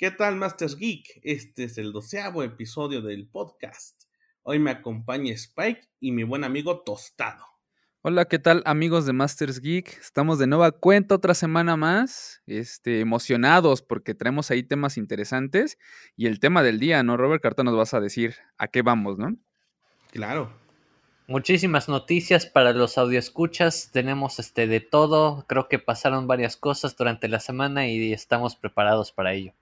¿Qué tal, Masters Geek? Este es el doceavo episodio del podcast. Hoy me acompaña Spike y mi buen amigo Tostado. Hola, ¿qué tal amigos de Masters Geek? Estamos de nueva cuenta otra semana más, este, emocionados porque traemos ahí temas interesantes y el tema del día, ¿no, Robert? Carta nos vas a decir a qué vamos, ¿no? Claro. Muchísimas noticias para los audioescuchas, tenemos este de todo, creo que pasaron varias cosas durante la semana y estamos preparados para ello.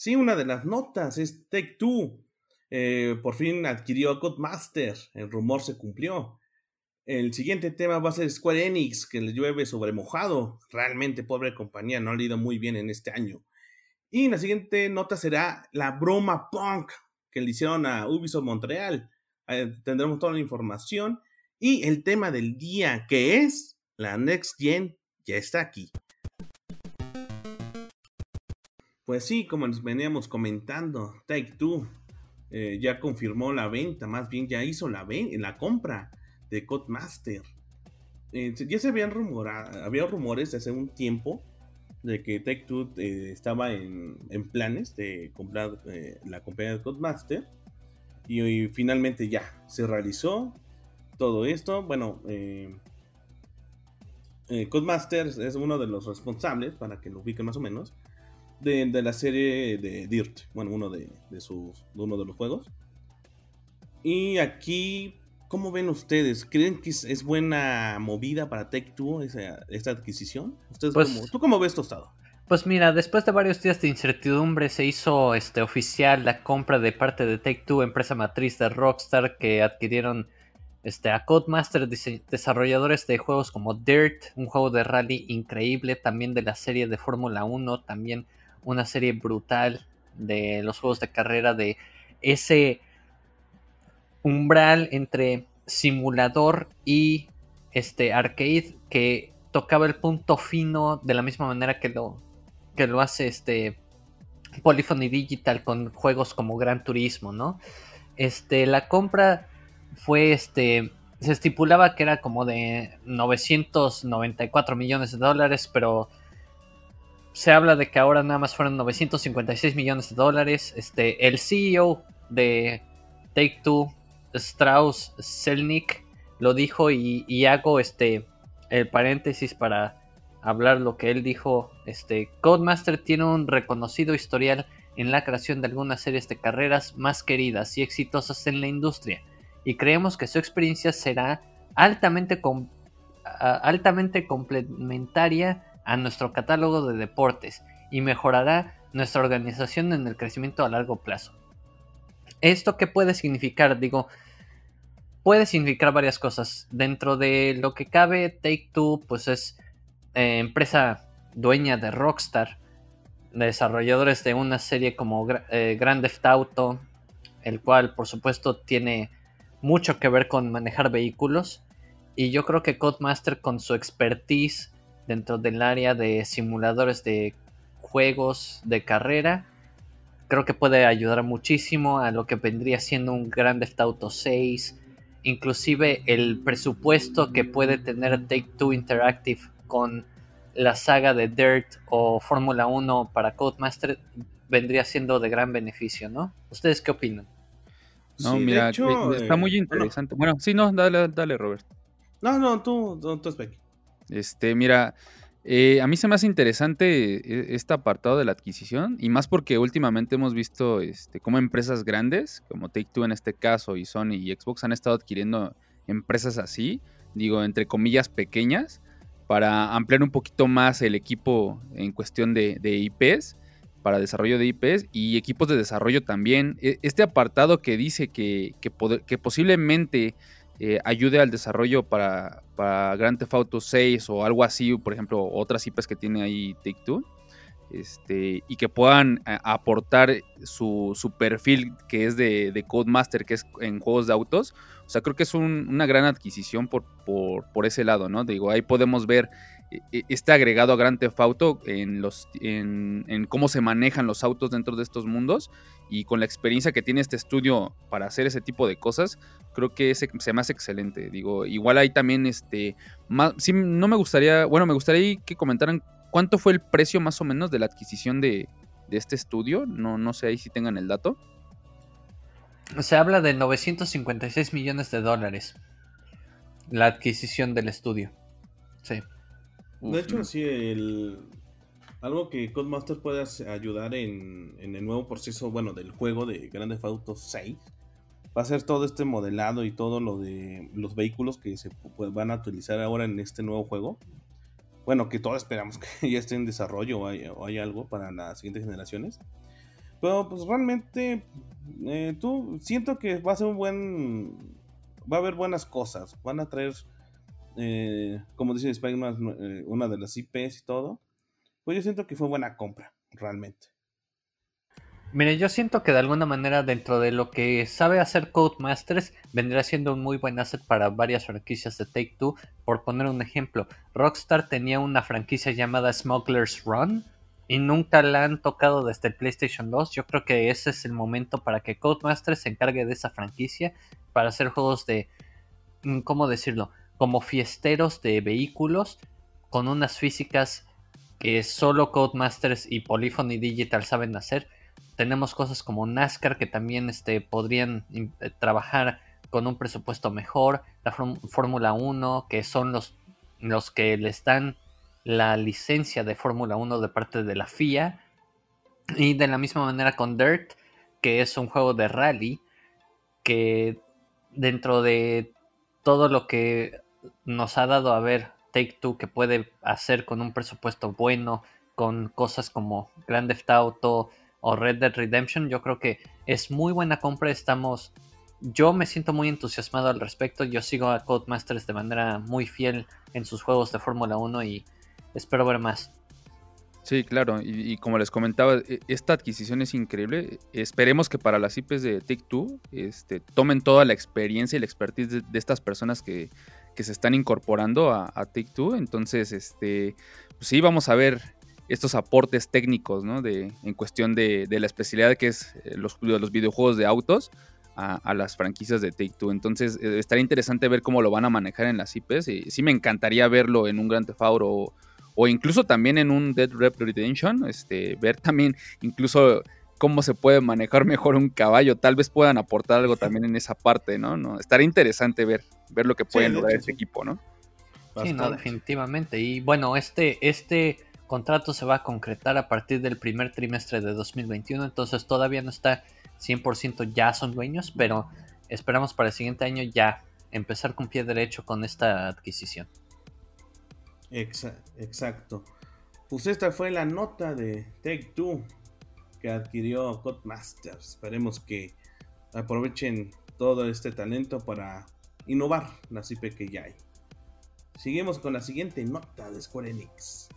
Sí, una de las notas es Take Two. Eh, por fin adquirió Codemaster, el rumor se cumplió. El siguiente tema va a ser Square Enix, que le llueve sobre mojado. Realmente, pobre compañía, no ha ido muy bien en este año. Y la siguiente nota será la broma punk que le hicieron a Ubisoft Montreal. tendremos toda la información. Y el tema del día, que es la Next Gen, ya está aquí. Pues sí, como les veníamos comentando, Take Two eh, ya confirmó la venta, más bien ya hizo la, la compra de Codemaster. Eh, ya se habían rumorado, había rumores hace un tiempo de que Tech Two eh, estaba en, planes de comprar eh, la compañía de Codemaster. Y, finalmente ya se realizó todo esto. Bueno, Codemaster es uno de los responsables, para que lo ubiquen más o menos, de, la serie de Dirt. Bueno, uno de, sus, uno de los juegos. Y aquí ¿Cómo ven ustedes? ¿Creen que es, buena movida para Tech 2 esa, esta adquisición? ¿Ustedes pues ¿Tú cómo ves Tostado? Pues mira, después de varios días de incertidumbre se hizo este, oficial la compra de parte de Take Two, empresa matriz de Rockstar, que adquirieron este, a Codemaster, desarrolladores de juegos como Dirt, un juego de rally increíble, también de la serie de Fórmula 1, también una serie brutal de los juegos de carrera de ese umbral entre simulador y este arcade que tocaba el punto fino de la misma manera que lo que lo hace este Polyphony Digital con juegos como Gran Turismo, ¿no? Este la compra fue este se estipulaba que era como de 994 millones de dólares, pero se habla de que ahora nada más fueron 956 millones de dólares. Este, el CEO de Take Two Strauss Selnick lo dijo y, hago este el paréntesis para hablar lo que él dijo. Este Codemaster tiene un reconocido historial en la creación de algunas series de carreras más queridas y exitosas en la industria y creemos que su experiencia será altamente, altamente complementaria a nuestro catálogo de deportes y mejorará nuestra organización en el crecimiento a largo plazo. ¿Esto qué puede significar? Digo, puede significar varias cosas. Dentro de lo que cabe, Take Two, pues es eh, empresa dueña de Rockstar, desarrolladores de una serie como eh, Grand Theft Auto, el cual, por supuesto, tiene mucho que ver con manejar vehículos. Y yo creo que Codemaster, con su expertise dentro del área de simuladores de juegos de carrera, creo que puede ayudar muchísimo a lo que vendría siendo un Grand Theft Auto 6, inclusive el presupuesto que puede tener Take Two Interactive con la saga de Dirt o Fórmula 1 para Codemaster vendría siendo de gran beneficio, ¿no? ¿Ustedes qué opinan? No, mira, eh, está muy interesante. Bueno, sí, no, dale, dale, Robert. No, no, tú, tú, tú Este, mira, eh, a mí se me hace interesante eh, este apartado de la adquisición y más porque últimamente hemos visto este, cómo empresas grandes, como Take Two en este caso y Sony y Xbox han estado adquiriendo empresas así, digo, entre comillas pequeñas, para ampliar un poquito más el equipo en cuestión de, IPs, para desarrollo de IPs y equipos de desarrollo también. E, este apartado que dice que, que posiblemente eh, ayude al desarrollo para, para Grand Theft Auto 6 o algo así, por ejemplo, otras IPs que tiene ahí Take Two, este, y que puedan eh, aportar su, perfil que es de, de, Codemaster, que es en juegos de autos. O sea, creo que es una gran adquisición por, por, ese lado, ¿no? Digo, ahí podemos ver este agregado a Grand Theft Auto en, los, en, cómo se manejan los autos dentro de estos mundos y con la experiencia que tiene este estudio para hacer ese tipo de cosas, creo que se me hace excelente. Digo, igual ahí también, este, más, no me gustaría, bueno, me gustaría que comentaran cuánto fue el precio más o menos de la adquisición de, de este estudio. No, no sé ahí si tengan el dato. Se habla de 956 millones de dólares la adquisición del estudio. Sí. De hecho, sí, el, algo que Codemaster puede ayudar en, el nuevo proceso, bueno, del juego de Grand Theft Auto 6, va a ser todo este modelado y todo lo de los vehículos que se pues, van a utilizar ahora en este nuevo juego. Bueno, que todos esperamos que ya esté en desarrollo o hay, algo para las siguientes generaciones. Pero pues realmente, eh, tú siento que va a ser un buen... Va a haber buenas cosas. Van a traer, eh, como dice Spider-Man, eh, una de las IPs y todo. Pues yo siento que fue buena compra, realmente. Mire, yo siento que de alguna manera dentro de lo que sabe hacer Codemasters vendría siendo un muy buen asset para varias franquicias de Take Two. Por poner un ejemplo, Rockstar tenía una franquicia llamada Smuggler's Run y nunca la han tocado desde el PlayStation 2. Yo creo que ese es el momento para que Codemasters se encargue de esa franquicia para hacer juegos de, mm, ¿cómo decirlo? Como fiesteros de vehículos con unas físicas que solo Codemasters y Polyphony Digital saben hacer tenemos cosas como NASCAR que también este, podrían eh, trabajar con un presupuesto mejor. La Fórmula 1, que son los, los que les dan la licencia de Fórmula 1 de parte de la FIA. Y de la misma manera con Dirt, que es un juego de rally, que dentro de todo lo que nos ha dado a ver Take Two que puede hacer con un presupuesto bueno, con cosas como Grand Theft Auto, o Red Dead Redemption, yo creo que es muy buena compra. Estamos, yo me siento muy entusiasmado al respecto. Yo sigo a Codemasters de manera muy fiel en sus juegos de Fórmula 1 y espero ver más. Sí, claro, y, como les comentaba, e, esta adquisición es increíble. Esperemos que para las IPs de Take Two este, tomen toda la experiencia y la expertise de, estas personas que, se están incorporando a, a Take Two. Entonces, este, pues sí, vamos a ver estos aportes técnicos, ¿no? De, en cuestión de, la especialidad que es eh, los, los videojuegos de autos a, las franquicias de Take Two. Entonces, eh, estaría interesante ver cómo lo van a manejar en las IPs. Y sí me encantaría verlo en un Grand Theft Auto o, incluso también en un Dead Rep Redemption. Este, ver también incluso cómo se puede manejar mejor un caballo. Tal vez puedan aportar algo también en esa parte, ¿no? ¿No? Estaría interesante ver, ver lo que pueden lograr este equipo, ¿no? Sí, no, definitivamente. Y bueno, este, este contrato se va a concretar a partir del primer trimestre de 2021, entonces todavía no está 100% ya son dueños, pero esperamos para el siguiente año ya empezar con pie derecho con esta adquisición. Exacto. Pues esta fue la nota de Take Two que adquirió Codemasters. Esperemos que aprovechen todo este talento para innovar la IP que ya hay. Seguimos con la siguiente nota de Square Enix.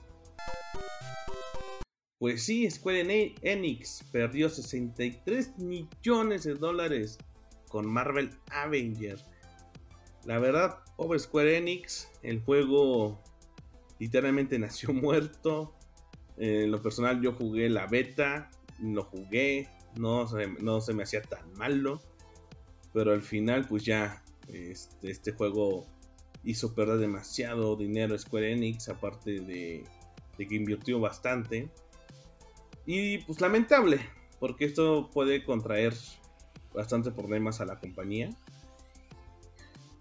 Pues sí, Square Enix perdió 63 millones de dólares con Marvel Avengers. La verdad, pobre Square Enix, el juego literalmente nació muerto. en lo personal yo jugué la beta, lo jugué, no se, no se me hacía tan malo. Pero al final pues ya este, este juego hizo perder demasiado dinero Square Enix, aparte de de que invirtió bastante. Y pues lamentable, porque esto puede contraer bastantes problemas a la compañía.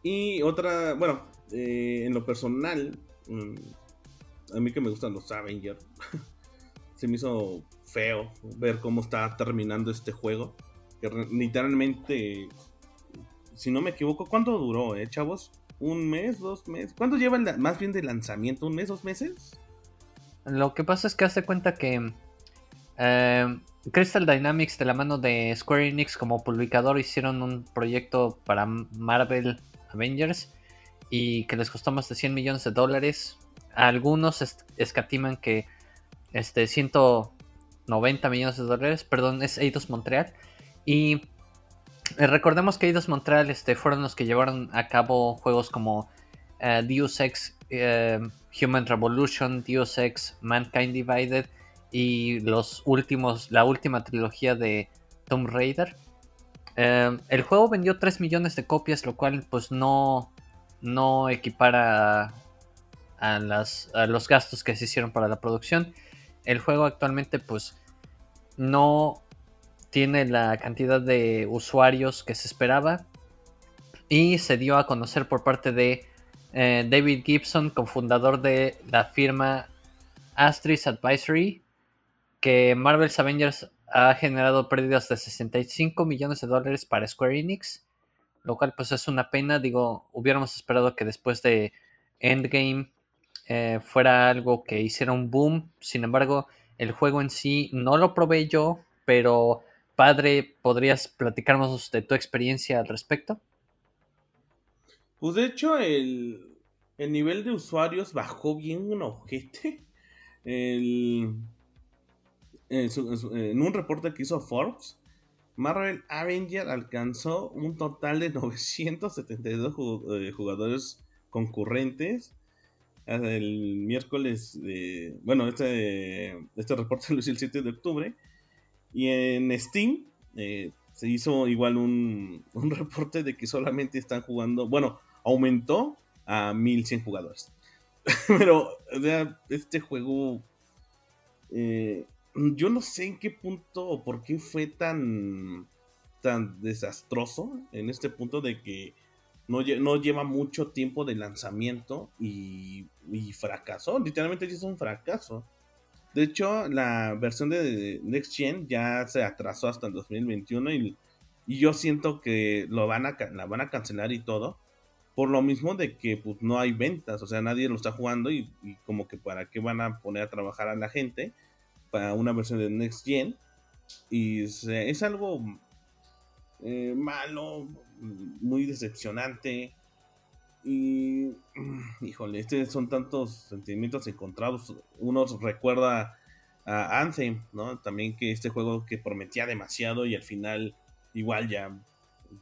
Y otra, bueno, eh, en lo personal, mm, a mí que me gustan los Avengers, se me hizo feo ver cómo está terminando este juego. Que literalmente, si no me equivoco, ¿cuánto duró, eh, chavos? ¿Un mes? ¿Dos meses? ¿Cuánto lleva más bien de lanzamiento? ¿Un mes? ¿Dos meses? Lo que pasa es que hace cuenta que eh, Crystal Dynamics de la mano de Square Enix como publicador hicieron un proyecto para Marvel Avengers y que les costó más de 100 millones de dólares. Algunos escatiman que este 190 millones de dólares, perdón, es Eidos Montreal. Y eh, recordemos que Eidos Montreal este, fueron los que llevaron a cabo juegos como uh, Deus Ex eh, Human Revolution, Deus Ex, Mankind Divided y los últimos, la última trilogía de Tomb Raider. El juego vendió 3 millones de copias, lo cual pues no, no equipara a, las, a los gastos que se hicieron para la producción. El juego actualmente pues no tiene la cantidad de usuarios que se esperaba. Y se dio a conocer por parte de eh, David Gibson, cofundador de la firma Astris Advisory, que Marvel's Avengers ha generado pérdidas de 65 millones de dólares para Square Enix, lo cual pues es una pena, digo, hubiéramos esperado que después de Endgame eh, fuera algo que hiciera un boom, sin embargo, el juego en sí no lo probé yo, pero padre, ¿podrías platicarnos de tu experiencia al respecto? Pues de hecho, el, nivel de usuarios bajó bien un ojete. en, un reporte que hizo Forbes, Marvel Avenger alcanzó un total de 972 eh, jugadores concurrentes el miércoles bueno, este, este reporte lo hice el 7 de octubre y en Steam eh, se hizo igual un, un, reporte de que solamente están jugando, bueno, aumentó a 1100 jugadores. Pero, o sea, este juego, eh, yo no sé en qué punto o por qué fue tan, tan desastroso en este punto de que no, lleva mucho tiempo de lanzamiento y, y fracasó. Literalmente es un fracaso. De hecho, la versión de Next Gen ya se atrasó hasta el 2021 y, y yo siento que lo van a, la van a cancelar y todo. Por lo mismo de que pues, no hay ventas, o sea, nadie lo está jugando y, como que para qué van a poner a trabajar a la gente para una versión de Next Gen. Y es algo eh, malo, muy decepcionante. Y, híjole, este son tantos sentimientos encontrados. Uno recuerda a Anthem, ¿no? También que este juego que prometía demasiado y al final igual ya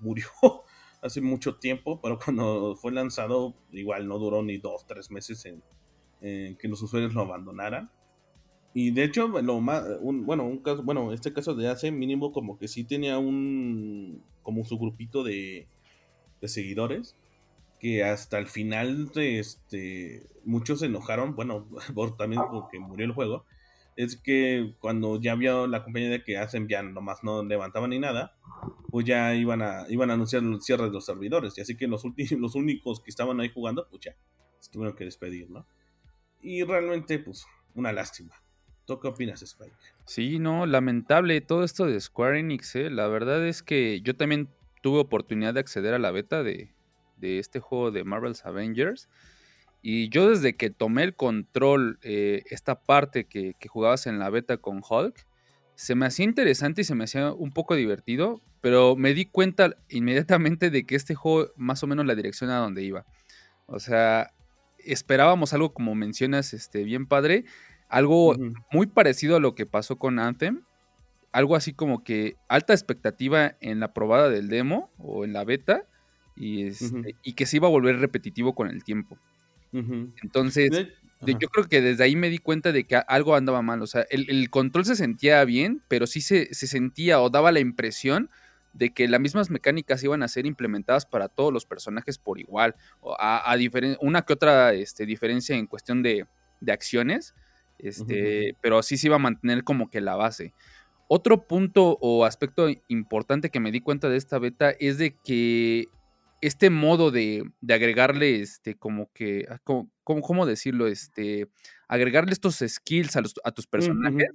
murió hace mucho tiempo, pero cuando fue lanzado igual no duró ni dos, tres meses en, que los usuarios lo abandonaran. Y de hecho, lo más, bueno, un caso, bueno, este caso de hace mínimo como que sí tenía un, como su grupito de, de seguidores que hasta el final este, muchos se enojaron, bueno, por, también porque murió el juego, es que cuando ya vio la compañía de que hacen ya nomás no levantaban ni nada, pues ya iban a, iban a anunciar el cierre de los servidores, y así que los, últimos, los únicos que estaban ahí jugando, pues ya, se tuvieron que despedir, ¿no? Y realmente, pues, una lástima. ¿Tú qué opinas, Spike? Sí, no, lamentable todo esto de Square Enix, ¿eh? La verdad es que yo también tuve oportunidad de acceder a la beta de, este juego de Marvel's Avengers. Y yo desde que tomé el control, eh, esta parte que, jugabas en la beta con Hulk, se me hacía interesante y se me hacía un poco divertido, pero me di cuenta inmediatamente de que este juego más o menos la dirección a donde iba. O sea, esperábamos algo como mencionas, este, bien padre, algo muy parecido a lo que pasó con Anthem, algo así como que alta expectativa en la probada del demo o en la beta y, este, y que se iba a volver repetitivo con el tiempo. Entonces, yo creo que desde ahí me di cuenta de que algo andaba mal. O sea, el, control se sentía bien, pero sí se, sentía o daba la impresión de que las mismas mecánicas iban a ser implementadas para todos los personajes por igual. A, a una que otra este, diferencia en cuestión de, de acciones, este, pero sí se iba a mantener como que la base. Otro punto o aspecto importante que me di cuenta de esta beta es de que este modo de, agregarle, este, como que, ah, ¿cómo, decirlo? Este, agregarle estos skills a, tus personajes.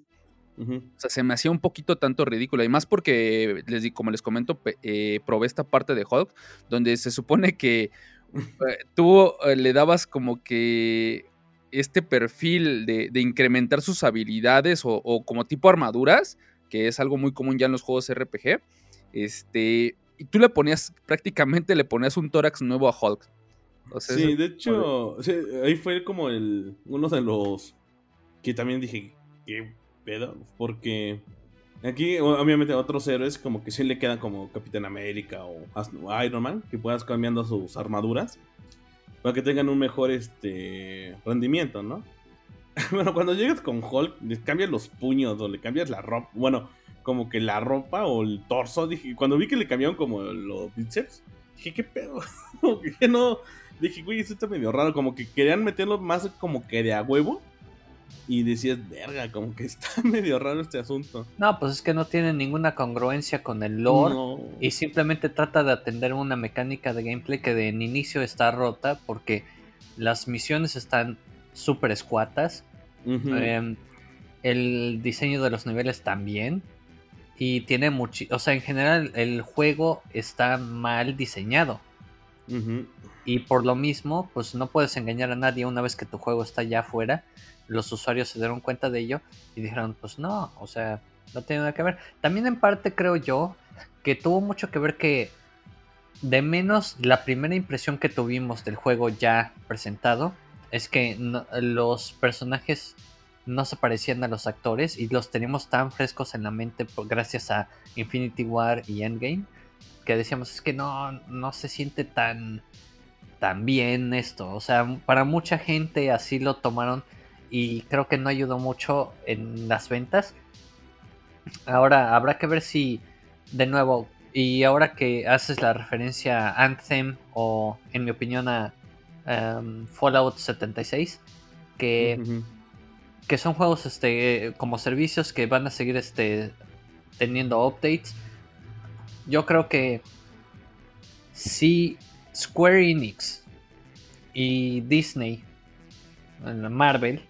O sea, se me hacía un poquito tanto ridículo. Y más porque, les, como les comento, eh, probé esta parte de Hulk, donde se supone que eh, tú eh, le dabas como que este perfil de, incrementar sus habilidades o, como tipo armaduras que es algo muy común ya en los juegos RPG. Este, y tú le ponías, prácticamente le ponías un tórax nuevo a Hulk. sí, de hecho, ahí fue como el, uno de los que también dije, qué pedo, porque aquí obviamente a otros héroes como que sí le quedan como Capitán América o Iron Man, que puedas cambiando sus armaduras para que tengan un mejor este rendimiento, ¿no? bueno, cuando llegas con Hulk, le cambias los puños o le cambias la ropa. Bueno, como que la ropa o el torso. Dije, cuando vi que le cambiaron como los bíceps, dije, ¿qué pedo? que no. Dije, güey, eso está medio raro. Como que querían meterlo más como que de a huevo. Y decías, verga, como que está medio raro este asunto. No, pues es que no tiene ninguna congruencia con el lore y simplemente trata de atender una mecánica de gameplay que de inicio está rota porque las misiones están súper escuatas. Em, el diseño de los niveles también. Y tiene mucho. O sea, en general, el juego está mal diseñado. Y por lo mismo, pues no puedes engañar a nadie una vez que tu juego está ya afuera los usuarios se dieron cuenta de ello y dijeron, pues no, o sea, no tiene nada que ver. También en parte creo yo que tuvo mucho que ver que de menos la primera impresión que tuvimos del juego ya presentado es que los personajes no se parecían a los actores y los teníamos tan frescos en la mente gracias a Infinity War y Endgame que decíamos es que no, no se siente tan, tan bien esto. O sea, para mucha gente así lo tomaron y creo que no ayudó mucho en las ventas. Ahora habrá que ver si, de nuevo, y ahora que haces la referencia a Anthem o, en mi opinión, a em, Fallout 76, que, que son juegos este, como servicios que van a seguir este, teniendo updates. Yo creo que si Square Enix y Disney, Marvel,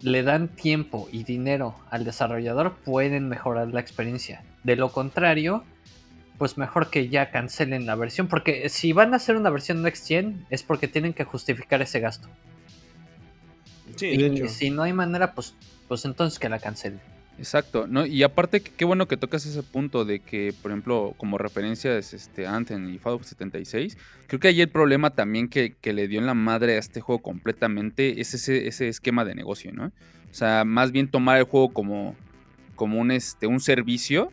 le dan tiempo y dinero al desarrollador, pueden mejorar la experiencia. De lo contrario, pues mejor que ya cancelen la versión, porque si van a hacer una versión Next Gen es porque tienen que justificar ese gasto. y si no hay manera, pues, pues entonces que la cancelen. Exacto, ¿no? Y aparte, qué bueno que tocas ese punto de que, por ejemplo, como referencia es este Anthem y Fallout 76, creo que ahí el problema también que, le dio en la madre a este juego completamente es ese, ese esquema de negocio, ¿no? O sea, más bien tomar el juego como, como un, este, un servicio,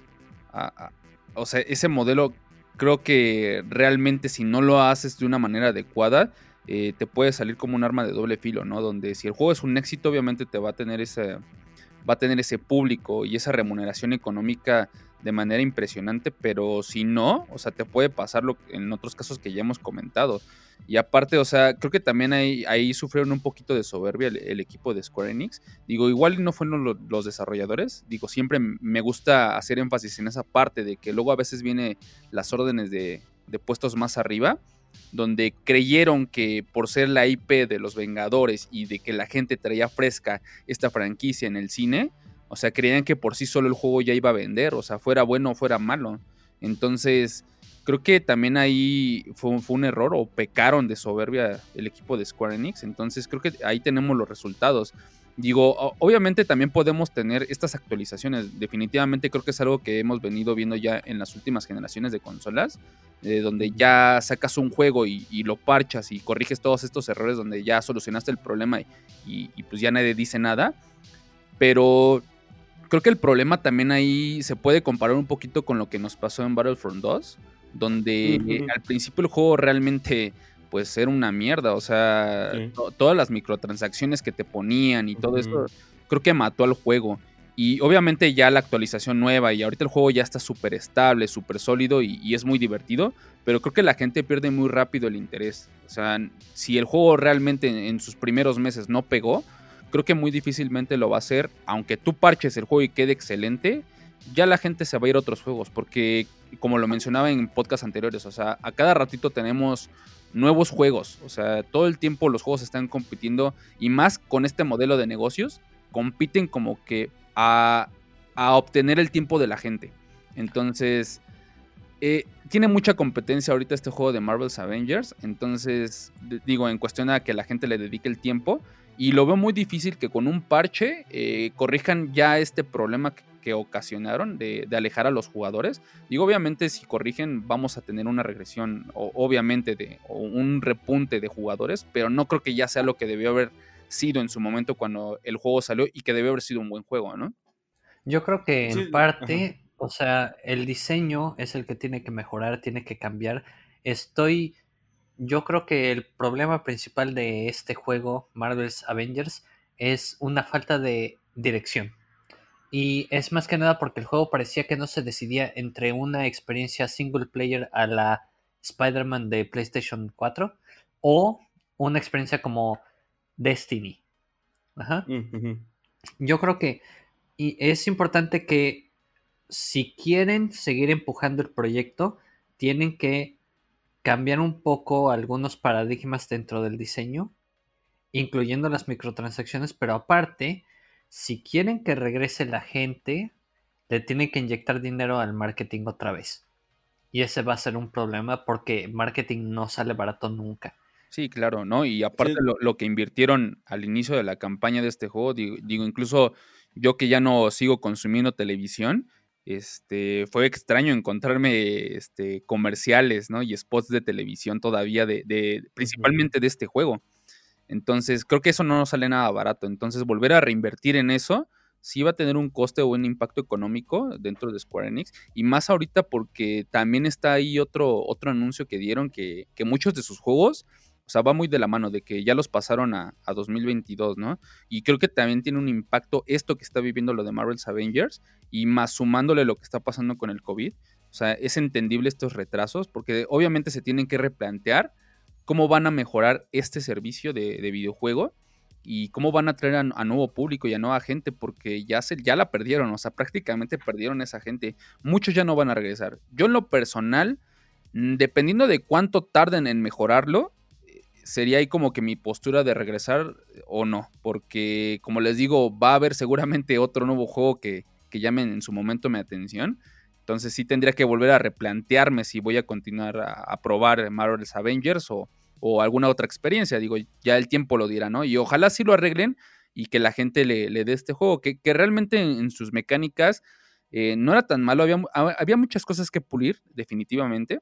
o sea, ese modelo creo que realmente si no lo haces de una manera adecuada, eh, te puede salir como un arma de doble filo, ¿no? Donde si el juego es un éxito, obviamente te va a tener ese va a tener ese público y esa remuneración económica de manera impresionante, pero si no, o sea, te puede pasar lo, en otros casos que ya hemos comentado. Y aparte, o sea, creo que también ahí, ahí sufrieron un poquito de soberbia el, equipo de Square Enix. Digo, igual no fueron los, desarrolladores. Digo, siempre me gusta hacer énfasis en esa parte de que luego a veces viene las órdenes de, de puestos más arriba donde creyeron que por ser la IP de los Vengadores y de que la gente traía fresca esta franquicia en el cine, o sea, creían que por sí solo el juego ya iba a vender, o sea, fuera bueno o fuera malo. Entonces, creo que también ahí fue, fue, un error o pecaron de soberbia el equipo de Square Enix. Entonces, creo que ahí tenemos los resultados. Digo, obviamente también podemos tener estas actualizaciones. Definitivamente creo que es algo que hemos venido viendo ya en las últimas generaciones de consolas, eh, donde ya sacas un juego y, lo parchas y corriges todos estos errores, donde ya solucionaste el problema y, pues ya nadie dice nada. Pero creo que el problema también ahí se puede comparar un poquito con lo que nos pasó en Battlefront 2, donde al principio el juego realmente pues ser una mierda. O sea, todas las microtransacciones que te ponían y todo eso, creo que mató al juego. Y obviamente ya la actualización nueva y ahorita el juego ya está súper estable, súper sólido y, es muy divertido, pero creo que la gente pierde muy rápido el interés. O sea, si el juego realmente en, sus primeros meses no pegó, creo que muy difícilmente lo va a hacer, aunque tú parches el juego y quede excelente, ya la gente se va a ir a otros juegos, porque como lo mencionaba en podcast anteriores, o sea, a cada ratito tenemos nuevos juegos. O sea, todo el tiempo los juegos están compitiendo y más con este modelo de negocios, compiten como que a, obtener el tiempo de la gente. Entonces, eh, tiene mucha competencia ahorita este juego de Marvel's Avengers. Entonces, digo, en cuestión a que la gente le dedique el tiempo. Y lo veo muy difícil que con un parche eh, corrijan ya este problema que que ocasionaron de, alejar a los jugadores. Digo, obviamente si corrigen vamos a tener una regresión, o, obviamente, de un repunte de jugadores, pero no creo que ya sea lo que debió haber sido en su momento cuando el juego salió y que debió haber sido un buen juego, ¿no? Yo creo que en parte, o sea, el diseño es el que tiene que mejorar, tiene que cambiar. Estoy, yo creo que el problema principal de este juego, Marvel's Avengers, es una falta de dirección. Y es más que nada porque el juego parecía que no se decidía entre una experiencia single player a la Spider-Man de PlayStation 4 o una experiencia como Destiny. Ajá. Mm, Yo creo que y es importante que si quieren seguir empujando el proyecto, tienen que cambiar un poco algunos paradigmas dentro del diseño, incluyendo las microtransacciones, pero aparte, si quieren que regrese la gente, le tienen que inyectar dinero al marketing otra vez. Y ese va a ser un problema porque marketing no sale barato nunca. Sí, claro, ¿no? Y aparte lo, lo, que invirtieron al inicio de la campaña de este juego, digo, digo, incluso yo que ya no sigo consumiendo televisión, este, fue extraño encontrarme este, comerciales, ¿no? Y spots de televisión todavía de, de principalmente de este juego. Entonces, creo que eso no nos sale nada barato. Entonces, volver a reinvertir en eso, sí va a tener un coste o un impacto económico dentro de Square Enix. Y más ahorita porque también está ahí otro, otro anuncio que dieron que, que muchos de sus juegos o sea, va muy de la mano de que ya los pasaron a, a, 2022, ¿no? Y creo que también tiene un impacto esto que está viviendo lo de Marvel's Avengers y más sumándole lo que está pasando con el COVID. O sea, es entendible estos retrasos porque obviamente se tienen que replantear cómo van a mejorar este servicio de, de videojuego y cómo van a traer a, nuevo público y a nueva gente porque ya, se, ya la perdieron, o sea, prácticamente perdieron esa gente. Muchos ya no van a regresar. Yo en lo personal, mm, dependiendo de cuánto tarden en mejorarlo, sería ahí como que mi postura de regresar o no, porque como les digo, va a haber seguramente otro nuevo juego que, que llamen en su momento mi atención. Entonces sí tendría que volver a replantearme si voy a continuar a, a probar Marvel's Avengers o, o, alguna otra experiencia. Digo, ya el tiempo lo dirá, ¿no? Y ojalá sí lo arreglen y que la gente le, le dé este juego, que, que realmente en, sus mecánicas eh, no era tan malo, había, había muchas cosas que pulir, definitivamente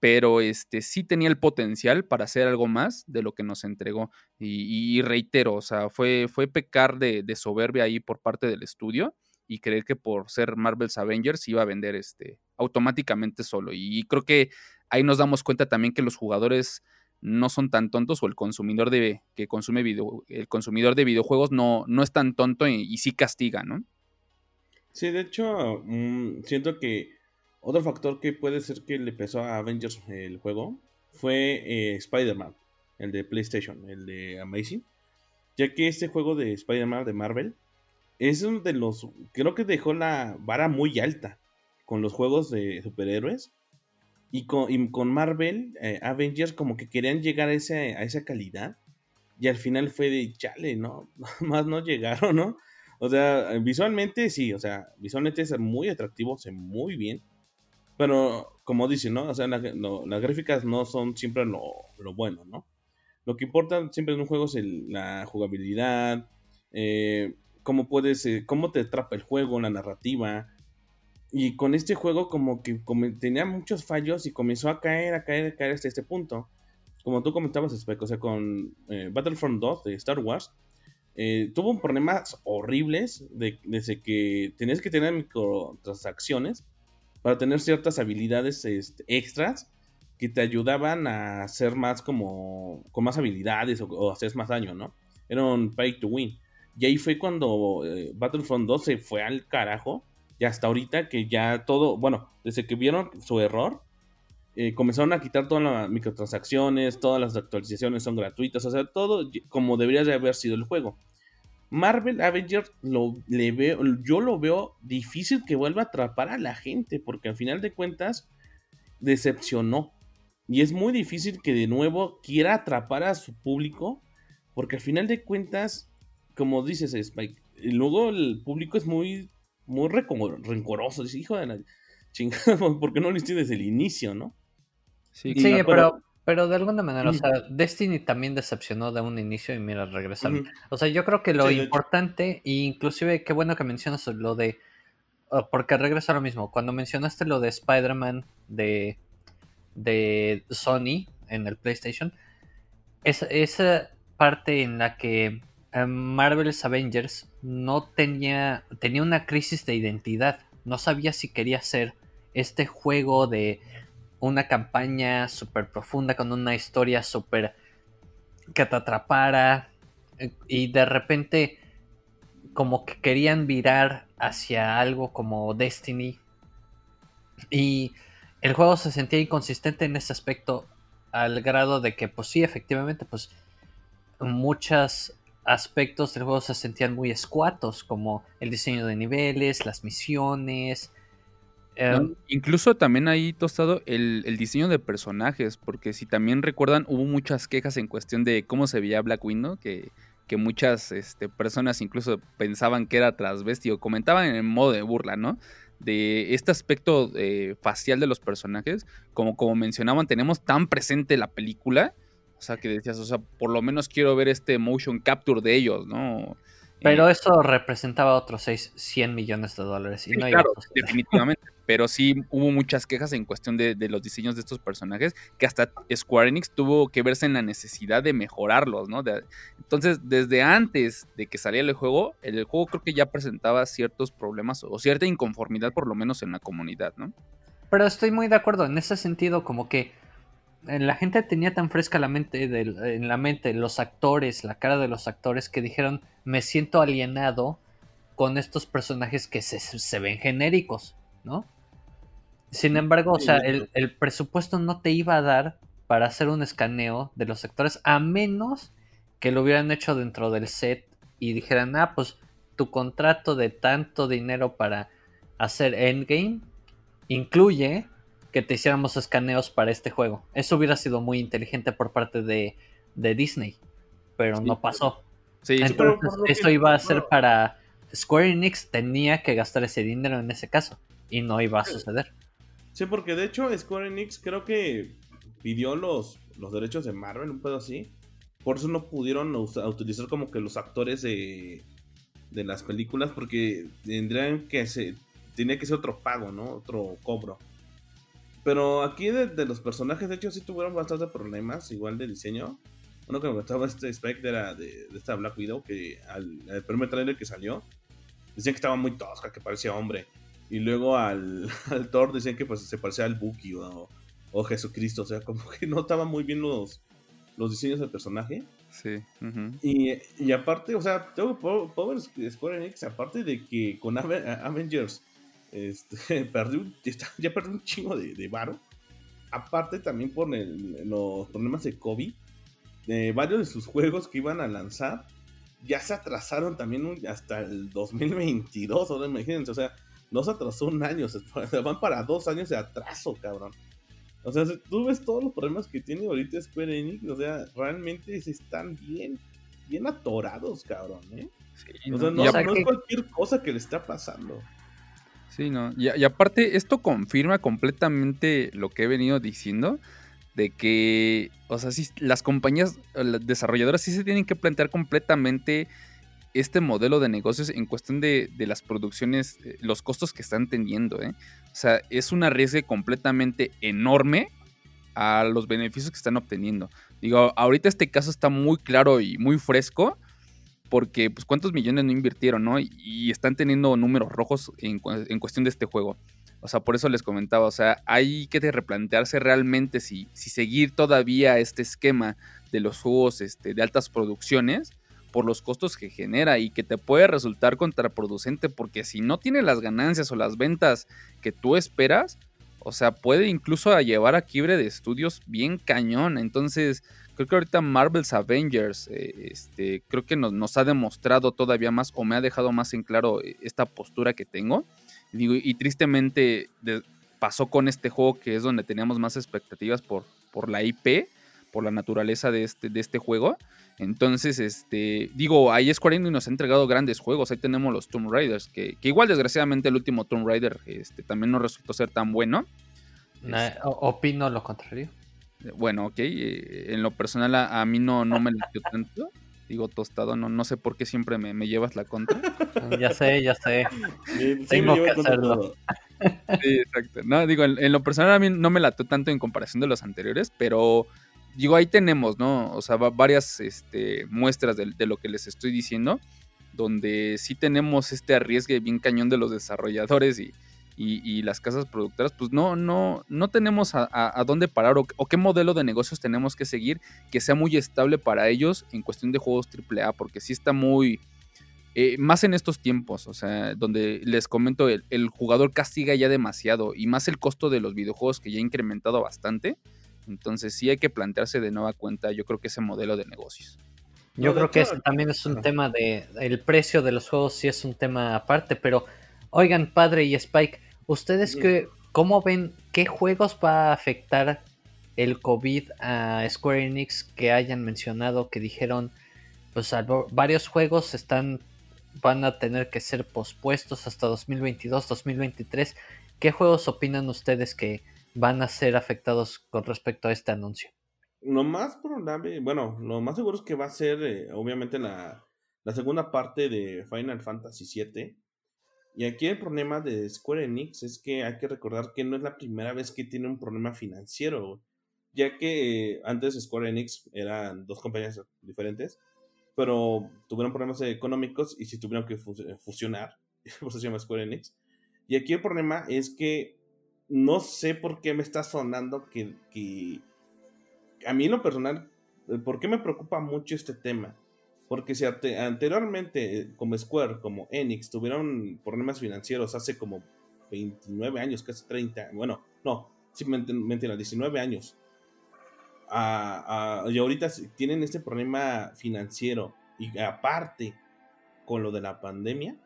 pero este sí tenía el potencial para hacer algo más de lo que nos entregó. Y, reitero, o sea, fue, fue pecar de, soberbia ahí por parte del estudio y creer que por ser Marvel's Avengers iba a vender este automáticamente solo. Y creo que ahí nos damos cuenta también que los jugadores no son tan tontos o el consumidor de que consume video, el consumidor de videojuegos no, no es tan tonto y, sí castiga, ¿no? Sí, de hecho, mmm, siento que otro factor que puede ser que le pesó a Avengers el juego fue eh, Spider-Man, el de PlayStation, el de Amazing. Ya que este juego de Spider-Man de Marvel es uno de los. Creo que dejó la vara muy alta con los juegos de superhéroes. Y con, con Marvel, eh, Avengers, como que querían llegar a, ese, a esa calidad. Y al final fue de chale, ¿no? Más no llegaron, ¿no? O sea, visualmente sí, o sea, visualmente es muy atractivo, se muy bien pero, como dicen, ¿no? O sea, las gráficas no son siempre lo, lo, bueno, ¿no? Lo que importa siempre en un juego es la jugabilidad, eh, cómo puedes, eh, cómo te atrapa el juego, la narrativa. Y con este juego como que tenía muchos fallos y comenzó a caer, a caer, a caer hasta este punto. Como tú comentabas, Spike, o sea, con eh, Battlefront 2 de Star Wars, eh, tuvo problemas horribles de, desde que tenías que tener microtransacciones para tener ciertas habilidades este, extras que te ayudaban a ser más como con más habilidades o, o hacer más daño, ¿no? Era un pay to win. Y ahí fue cuando eh, Battlefront 2 se fue al carajo. Y hasta ahorita que ya todo, bueno, desde que vieron su error, eh, comenzaron a quitar todas las microtransacciones, todas las actualizaciones son gratuitas, o sea, todo como debería de haber sido el juego. Marvel Avengers lo, veo, yo lo veo difícil que vuelva a atrapar a la gente, porque al final de cuentas decepcionó. Y es muy difícil que de nuevo quiera atrapar a su público, porque al final de cuentas, como dices Spike, luego el público es muy, muy rencoroso. Dice, hijo de la chingada, ¿por qué no lo hiciste desde el inicio, no? Sí, sí pero, pero pero de alguna manera, o sea, Destiny también decepcionó de un inicio y mira, regresaron. -huh. O sea, yo creo que lo sí, importante, e inclusive qué bueno que mencionas lo de. Porque regresa lo mismo. Cuando mencionaste lo de Spider-Man de, de Sony en el PlayStation, es, esa parte en la que Marvel's Avengers no tenía. tenía una crisis de identidad. No sabía si quería hacer este juego de una campaña súper profunda con una historia súper que te atrapara eh, y de repente como que querían virar hacia algo como Destiny y el juego se sentía inconsistente en ese aspecto al grado de que pues sí efectivamente pues muchas aspectos del juego se sentían muy escuatos, como el diseño de niveles, las misiones. Em, incluso también ahí tostado el, diseño de personajes, porque si también recuerdan, hubo muchas quejas en cuestión de cómo se veía Black Widow, que, muchas este, personas incluso pensaban que era transvesti o comentaban en modo de burla, ¿no? De este aspecto eh, facial de los personajes, como mencionaban, tenemos tan presente la película o sea, que decías, o sea, por lo menos quiero ver este motion capture de ellos, ¿no? Pero eso representaba otros 6, 100 millones de dólares. Y no claro, definitivamente. Pero sí hubo muchas quejas en cuestión de, los diseños de estos personajes, que hasta Square Enix tuvo que verse en la necesidad de mejorarlos, ¿no? entonces, desde antes de que saliera el juego, el juego creo que ya presentaba ciertos problemas o cierta inconformidad, por lo menos en la comunidad, ¿no? Pero estoy muy de acuerdo, en ese sentido, como que la gente tenía tan fresca la mente en la mente los actores, la cara de los actores que dijeron me siento alienado con estos personajes que se, ven genéricos, ¿no? Sin embargo, o sea, el, el, presupuesto no te iba a dar para hacer un escaneo de los actores a menos que lo hubieran hecho dentro del set y dijeran, ah, pues tu contrato de tanto dinero para hacer Endgame incluye que te hiciéramos escaneos para este juego. Eso hubiera sido muy inteligente por parte de, Disney, pero no pasó. Sí, Entonces, eso iba a ser para Square Enix, tenía que gastar ese dinero en ese caso, y no iba a suceder. Sí, porque de hecho Square Enix creo que pidió los, los derechos de Marvel, un pedo así. Por eso no pudieron utilizar como que los actores de, de las películas, porque tendrían que ser, tenía que ser otro pago, ¿no? Otro cobro. Pero aquí de, los personajes, de hecho, sí tuvieron bastantes problemas, igual de diseño. Uno que me gustaba este Spectre era de, esta Black Widow, que al, primer trailer que salió, decían que estaba muy tosca, que parecía hombre. Y luego al, Thor decían que pues se parecía al Buki o, o, Jesucristo, o sea, como que no estaban muy bien los, los diseños del personaje. Sí. y, y, aparte, o sea, tengo Power Square Enix, aparte de que con Avengers este, ya perdió un chingo de, de varo. Aparte también por los problemas de COVID, varios de sus juegos que iban a lanzar ya se atrasaron también hasta el 2022, ahora imagínense, o sea, no se atrasó un año, se, van para dos años de atraso, cabrón. O sea, tú ves todos los problemas que tiene ahorita Square Enix, o sea, realmente están bien, bien atorados, cabrón, ¿eh? o sea, no, no es cualquier cosa que le está pasando. Sí, no. Y, aparte, esto confirma completamente lo que he venido diciendo. De que, o sea, sí, las compañías las desarrolladoras sí se tienen que plantear completamente este modelo de negocios en cuestión de, las producciones, eh, los costos que están teniendo. ¿eh? O sea, es un arriesgue completamente enorme a los beneficios que están obteniendo. Digo, ahorita este caso está muy claro y muy fresco porque pues cuántos millones no invirtieron, ¿no? Y, están teniendo números rojos en, cuestión de este juego. O sea, por eso les comentaba, o sea, hay que replantearse realmente si, si seguir todavía este esquema de los juegos este, de altas producciones por los costos que genera y que te puede resultar contraproducente porque si no tiene las ganancias o las ventas que tú esperas, o sea, puede incluso llevar a quiebre de estudios bien cañón. Entonces, Creo que ahorita Marvel's Avengers, eh, este, creo que nos, ha demostrado todavía más o me ha dejado más en claro eh, esta postura que tengo. y tristemente pasó con este juego que es donde teníamos más expectativas por, por la IP, por la naturaleza de este, de este juego. Entonces, este, digo, ahí Square Enix nos ha entregado grandes juegos. Ahí tenemos los Tomb Raiders, que, igual desgraciadamente el último Tomb Raider este, también no resultó ser tan bueno. opino lo contrario. Bueno, ok. Eh, en lo personal a, mí no, no me latió tanto. Digo tostado, no, no sé por qué siempre me, llevas la contra. Ya sé, ya sé. Tengo que hacerlo. Sí, exacto. No, digo, en, lo personal a mí no me latió tanto en comparación de los anteriores, pero digo, ahí tenemos, ¿no? O sea, varias este, muestras de, de, lo que les estoy diciendo, donde sí tenemos este arriesgue bien cañón de los desarrolladores y, y, las casas productoras, pues no, no, no tenemos a, dónde parar o, qué modelo de negocios tenemos que seguir que sea muy estable para ellos en cuestión de juegos AAA, porque sí está muy... Eh, más en estos tiempos, o sea, donde les comento, el, el, jugador castiga ya demasiado y más el costo de los videojuegos que ya ha incrementado bastante. Entonces sí hay que plantearse de nueva cuenta, yo creo que ese modelo de negocios. Yo creo que este también es un tema de. El precio de los juegos sí es un tema aparte, pero. Oigan, padre y Spike, ¿ustedes que, cómo ven qué juegos va a afectar el COVID a Square Enix que hayan mencionado que dijeron, pues varios juegos están van a tener que ser pospuestos hasta 2022, 2023. ¿Qué juegos opinan ustedes que van a ser afectados con respecto a este anuncio? Lo más probable, bueno, lo más seguro es que va a ser eh, obviamente la, la segunda parte de Final Fantasy VII. Y aquí el problema de Square Enix es que hay que recordar que no es la primera vez que tiene un problema financiero, ya que eh, antes Square Enix eran dos compañías diferentes, pero tuvieron problemas económicos y se tuvieron que fusionar, por eso se llama Square Enix. Y aquí el problema es que no sé por qué me está sonando que, que a mí en lo personal, eh, ¿por qué me preocupa mucho este tema? Porque si anteriormente, eh, como Square, como Enix, tuvieron problemas financieros hace como 29 años, casi 30, bueno, no, simplemente mentira, 19 años. y ahorita tienen este problema financiero y aparte con lo de la pandemia,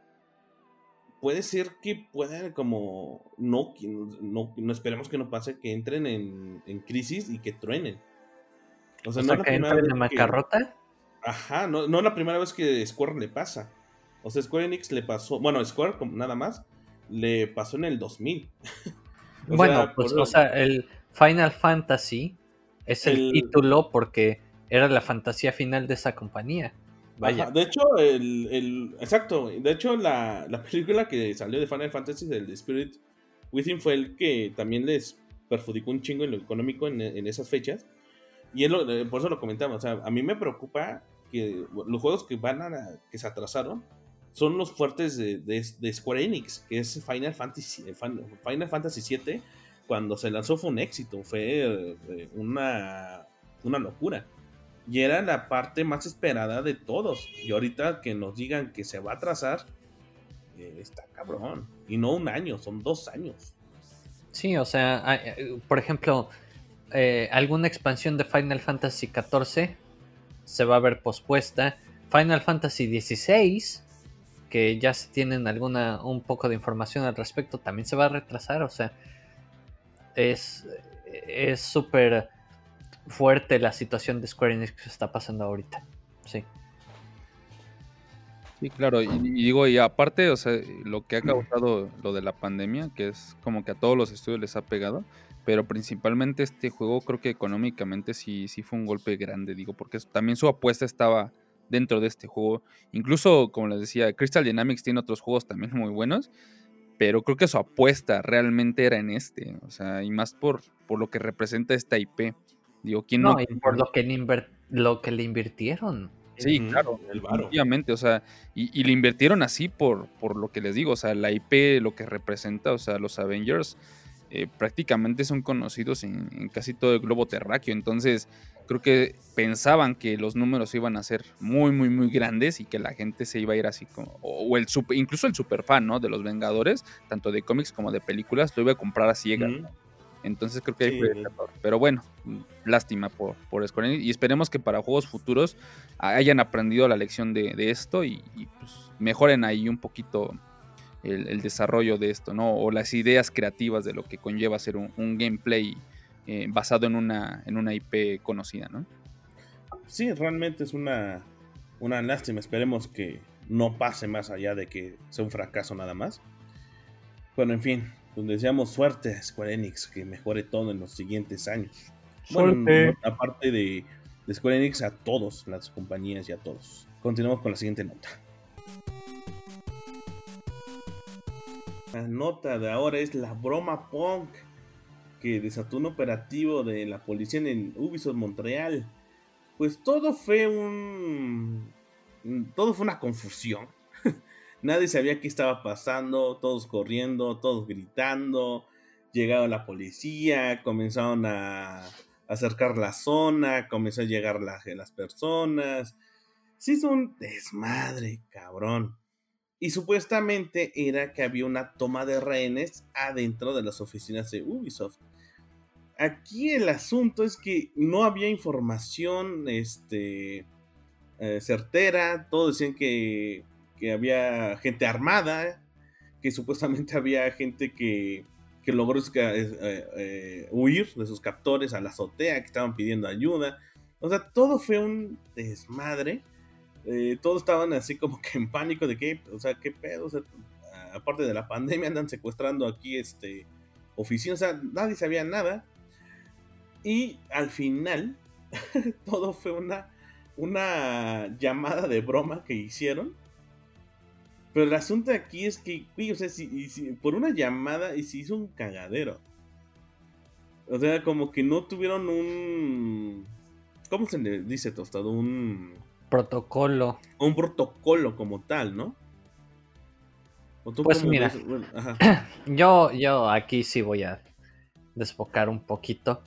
puede ser que puedan como, no, no, no esperemos que no pase, que entren en, en crisis y que truenen. O sea, no que entren en bancarrota. Ajá, no, no es la primera vez que Square le pasa. O sea, Square Enix le pasó, bueno, Square nada más, le pasó en el 2000. bueno, pues, o sea, el Final Fantasy es el, título porque era la fantasía final de esa compañía. Vaya. de hecho, el, exacto, de hecho la, película que salió de Final Fantasy, del Spirit Within, fue el que también les perjudicó un chingo en lo económico en, esas fechas. Y eh, por eso lo comentamos, o sea, a mí me preocupa los juegos que van a, que se atrasaron son los fuertes de, Square Enix, que es Final Fantasy, eh, Final Fantasy VII, cuando se lanzó fue un éxito, fue eh, una, una locura. Y era la parte más esperada de todos. Y ahorita que nos digan que se va a atrasar, eh, está cabrón. Y no un año, son dos años. Sí, o sea, por ejemplo, alguna expansión de Final Fantasy XIV se va a ver pospuesta. Final Fantasy XVI, que ya se tienen alguna, un poco de información al respecto, también se va a retrasar. O sea, es súper fuerte la situación de Square Enix que se está pasando ahorita. Sí. Sí, claro, y, digo, y aparte, o sea, lo que ha causado lo de la pandemia, que es como que a todos los estudios les ha pegado, pero principalmente este juego creo que económicamente sí, sí fue un golpe grande, digo, porque también su apuesta estaba dentro de este juego. Incluso, como les decía, Crystal Dynamics tiene otros juegos también muy buenos, pero creo que su apuesta realmente era en este, o sea, y más por, por lo que representa esta IP. Digo, ¿quién no? por lo que, le lo que le invirtieron. Sí, claro, obviamente, o sea, y, le invirtieron así por, por lo que les digo, o sea, la IP, lo que representa, o sea, los Avengers eh, prácticamente son conocidos en, casi todo el globo terráqueo, entonces creo que pensaban que los números iban a ser muy, muy, muy grandes y que la gente se iba a ir así como, o, el super, incluso el superfan, ¿no? De los Vengadores, tanto de cómics como de películas, lo iba a comprar a ciegas, entonces creo que ahí fue el error. Pero bueno, lástima por, por Square Enix. Y esperemos que para juegos futuros hayan aprendido la lección de, esto y, pues, mejoren ahí un poquito el, desarrollo de esto, ¿no? O las ideas creativas de lo que conlleva ser un, gameplay eh, basado en una, en una IP conocida, ¿no? Sí, realmente es una, una lástima. Esperemos que no pase más allá de que sea un fracaso nada más. Bueno, en fin, pues deseamos suerte a Square Enix, que mejore todo en los siguientes años. Bueno, aparte de, Square Enix, a todos, las compañías y a todos. Continuamos con la siguiente nota. La nota de ahora es la broma punk que desató un operativo de la policía en Ubisoft Montreal. Pues todo fue un. Todo fue una confusión Nadie sabía qué estaba pasando, todos corriendo, todos gritando. Llegaba la policía, comenzaron a acercar la zona, comenzó a llegar las personas. Sí, es un desmadre, cabrón. Y supuestamente era que había una toma de rehenes adentro de las oficinas de Ubisoft. Aquí el asunto es que no había información este, eh, certera, todos decían que, que, había gente armada, que supuestamente había gente que, que logró eh, huir de sus captores a la azotea, que estaban pidiendo ayuda. O sea, todo fue un desmadre. Todos estaban así como que en pánico de que, o sea, qué pedo, aparte de la pandemia andan secuestrando aquí este oficinas, o sea, nadie sabía nada. Y al final, todo fue una, una llamada de broma que hicieron. Pero el asunto aquí es que, o sea, por una llamada y se hizo un cagadero. O sea, como que no tuvieron un... ¿Cómo se le dice tostado? Un... Protocolo. Un protocolo como tal, ¿no? pues mira, yo, yo aquí sí voy a desbocar un poquito.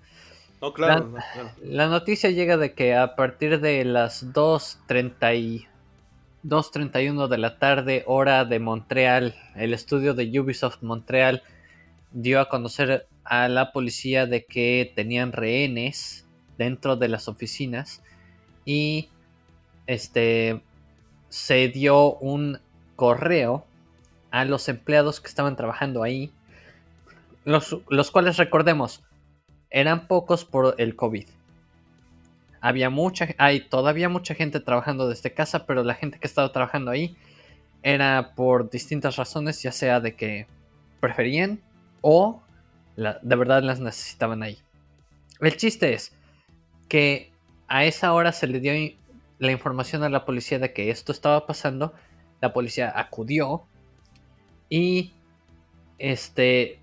Oh, claro, la, noticia llega de que a partir de las 2.31 de la tarde, hora de Montreal, el estudio de Ubisoft Montreal dio a conocer a la policía de que tenían rehenes dentro de las oficinas y este se dio un correo a los empleados que estaban trabajando ahí, los, los cuales recordemos, eran pocos por el COVID. Había mucha, hay todavía mucha gente trabajando desde casa, pero la gente que estaba trabajando ahí era por distintas razones, ya sea de que preferían o de verdad las necesitaban ahí. El chiste es que a esa hora se le dio la información a la policía de que esto estaba pasando. La policía acudió y este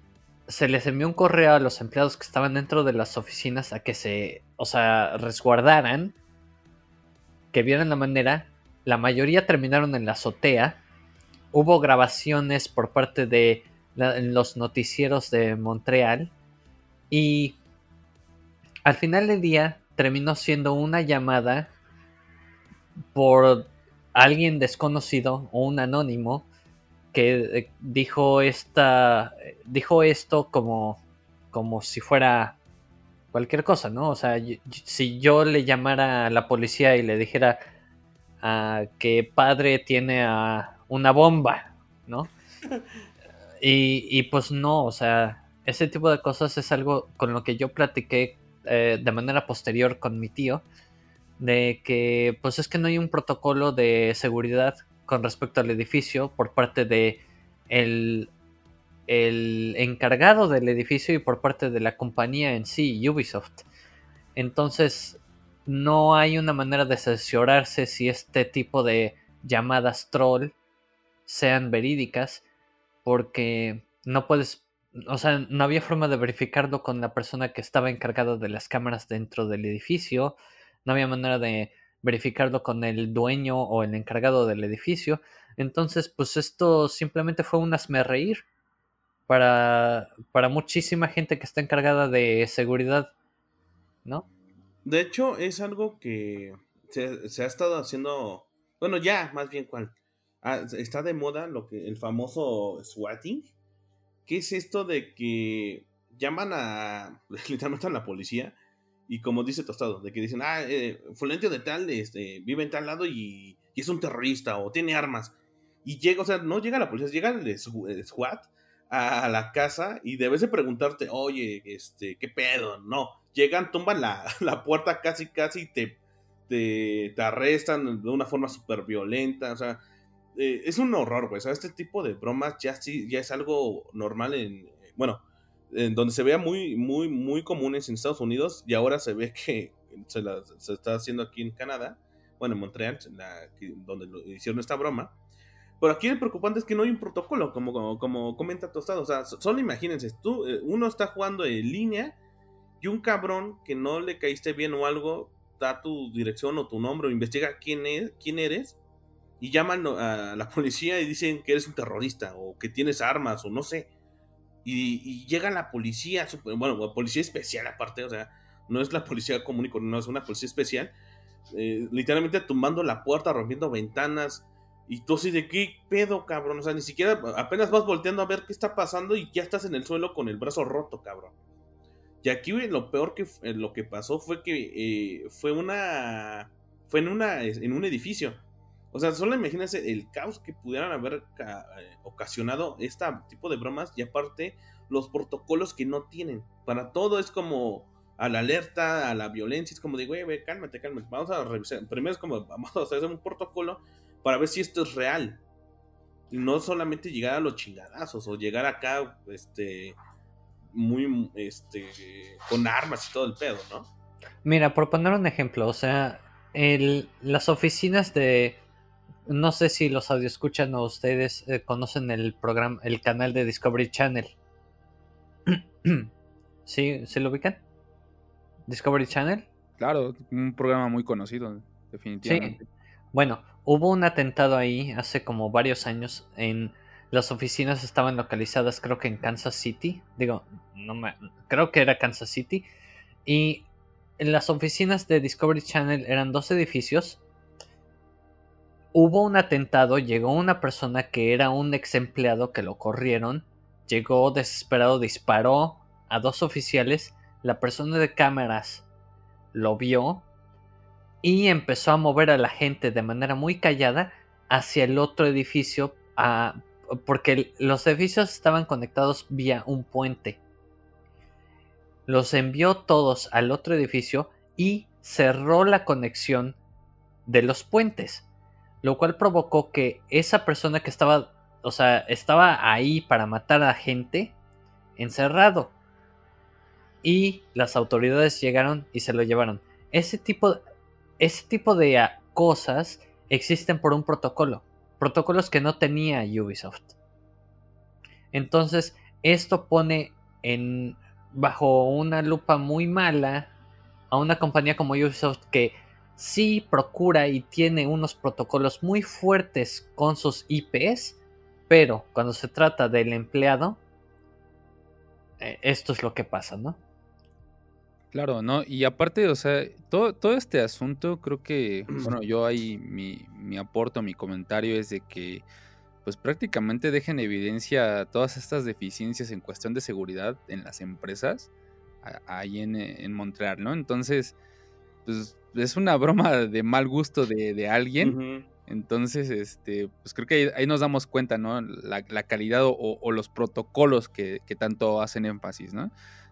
se les envió un correo a los empleados que estaban dentro de las oficinas a que se, o sea, resguardaran, que vieran la manera. La mayoría terminaron en la azotea. Hubo grabaciones por parte de los noticieros de Montreal y al final del día terminó siendo una llamada por alguien desconocido o un anónimo que eh, dijo esta dijo esto como como si fuera cualquier cosa, ¿no? O sea, si yo le llamara a la policía y le dijera a que padre tiene a una bomba, ¿no? Y, y, pues no, o sea, ese tipo de cosas es algo con lo que yo platiqué eh, de manera posterior con mi tío, de que pues es que no hay un protocolo de seguridad con respecto al edificio por parte de el, el encargado del edificio y por parte de la compañía en sí, Ubisoft. Entonces, no hay una manera de cerciorarse si este tipo de llamadas troll sean verídicas, porque no puedes, o sea, no había forma de verificarlo con la persona que estaba encargada de las cámaras dentro del edificio, no había manera de verificarlo con el dueño o el encargado del edificio. Entonces, pues esto simplemente fue un reír para, para muchísima gente que está encargada de seguridad, ¿no? De hecho, es algo que se, ha estado haciendo, bueno, ya, más bien cuál. Ah, está de moda lo que el famoso swatting, que es esto de que llaman a literalmente a la policía y como dice Tostado, de que dicen, ah, eh, de tal, este, vive en tal lado y, es un terrorista o tiene armas. Y llega, o sea, no llega la policía, llega el, SWAT a, la casa y debes de preguntarte, oye, este, ¿qué pedo? No, llegan, tumban la, puerta casi, casi te, te, te, arrestan de una forma súper violenta, o sea, eh, es un horror, pues, este tipo de bromas ya, sí, ya es algo normal en, bueno, donde se vea muy, muy, muy comunes en Estados Unidos y ahora se ve que se, se está haciendo aquí en Canadá, bueno, en Montreal, donde lo, hicieron esta broma. Pero aquí el preocupante es que no hay un protocolo, como, como, comenta Tostado. O sea, solo imagínense, tú, eh, uno está jugando en línea y un cabrón que no le caíste bien o algo, da tu dirección o tu nombre o investiga quién, es, quién eres y llaman a la policía y dicen que eres un terrorista o que tienes armas o no sé y, llega la policía, bueno, policía especial aparte, o sea, no es la policía común y no es una policía especial, eh, literalmente tumbando la puerta, rompiendo ventanas, y tú así de qué pedo, cabrón, o sea, ni siquiera apenas vas volteando a ver qué está pasando y ya estás en el suelo con el brazo roto, cabrón. Y aquí lo peor que lo que pasó fue que eh, fue una fue en, una, en un edificio. O sea, solo imagínense el caos que pudieran haber eh, ocasionado este tipo de bromas y aparte los protocolos que no tienen. Para todo es como a la alerta, a la violencia, es como de, güey, güey, cálmate, cálmate. Vamos a revisar. Primero es como, vamos a hacer un protocolo para ver si esto es real. Y no solamente llegar a los chingadazos o llegar acá, este, muy, este, con armas y todo el pedo, ¿no? Mira, por poner un ejemplo, o sea, el, las oficinas de, no sé si los escuchan o ustedes eh, conocen el programa, el canal de Discovery Channel. ¿Sí? ¿Se lo ubican? Discovery Channel. Claro, un programa muy conocido, definitivamente. Sí. Bueno, hubo un atentado ahí hace como varios años en las oficinas estaban localizadas creo que en Kansas City. Digo, no me creo que era Kansas City y en las oficinas de Discovery Channel eran dos edificios. Hubo un atentado, llegó una persona que era un ex empleado que lo corrieron, llegó desesperado, disparó a dos oficiales, la persona de cámaras lo vio y empezó a mover a la gente de manera muy callada hacia el otro edificio porque los edificios estaban conectados vía un puente. Los envió todos al otro edificio y cerró la conexión de los puentes, lo cual provocó que esa persona que estaba, o sea, estaba ahí para matar a gente, encerrado. Y las autoridades llegaron y se lo llevaron. Ese tipo, ese tipo de cosas existen por un protocolo. Protocolos que no tenía Ubisoft. Entonces, esto pone en bajo una lupa muy mala a una compañía como Ubisoft que sí procura y tiene unos protocolos muy fuertes con sus IPs, pero cuando se trata del empleado, eh, esto es lo que pasa, ¿no? Claro, ¿no? Y aparte, o sea, todo, todo este asunto, creo que, bueno, yo ahí mi, mi aporto, mi comentario es de que, pues prácticamente deja en evidencia todas estas deficiencias en cuestión de seguridad en las empresas ahí en, en Montreal, ¿no? Entonces, pues es una broma de mal gusto de, alguien. Entonces, este, pues creo que ahí, nos damos cuenta, ¿no? La, calidad o, los protocolos que, que, tanto hacen énfasis, ¿no?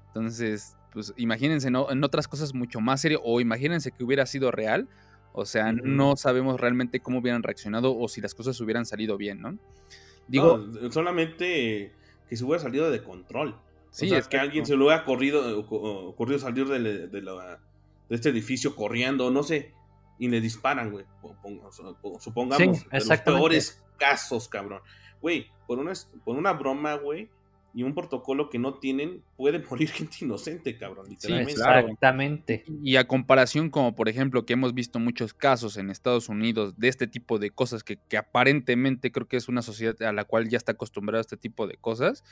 Entonces, pues imagínense, ¿no? En otras cosas mucho más serio, o imagínense que hubiera sido real, o sea, no sabemos realmente cómo hubieran reaccionado o si las cosas hubieran salido bien, ¿no? Digo, solamente que se hubiera salido de control. Sí, o sea, es que alguien se lo hubiera corrido, ocurrido salir de, de, este edificio corriendo, no sé, y le disparan, güey. Supongamos, los peores casos, cabrón. Güey, por una, por una broma, güey, y un protocolo que no tienen, puede morir gente inocente, cabrón. Literalmente. exactamente. Y a comparación, como por ejemplo, que hemos visto muchos casos en Estados Unidos de este tipo de cosas, que, que aparentemente creo que es una sociedad a la cual ya está acostumbrada a este tipo de cosas.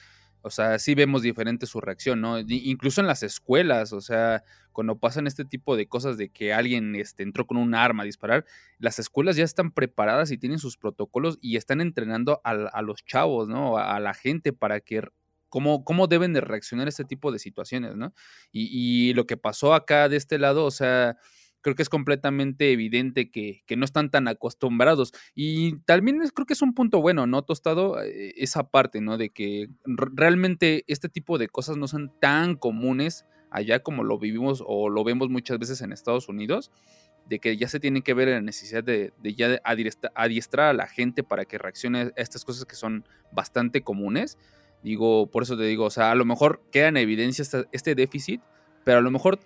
O sea, sí vemos diferente su reacción, ¿no? Incluso en las escuelas, o sea, cuando pasan este tipo de cosas de que alguien este, entró con un arma a disparar, las escuelas ya están preparadas y tienen sus protocolos y están entrenando a, los chavos, ¿no? A, a la gente para que cómo, cómo deben de reaccionar a este tipo de situaciones, ¿no? Y, lo que pasó acá de este lado, o sea, creo que es completamente evidente que, no están tan acostumbrados. Y también creo que es un punto bueno, ¿no, Tostado? Eh, esa parte, ¿no? De que realmente este tipo de cosas no son tan comunes allá como lo vivimos o lo vemos muchas veces en Estados Unidos, de que ya se tiene que ver la necesidad de, de ya adiestrar a la gente para que reaccione a estas cosas que son bastante comunes. Digo, por eso te digo, o sea, a lo mejor queda en evidencia este, déficit, pero a lo mejor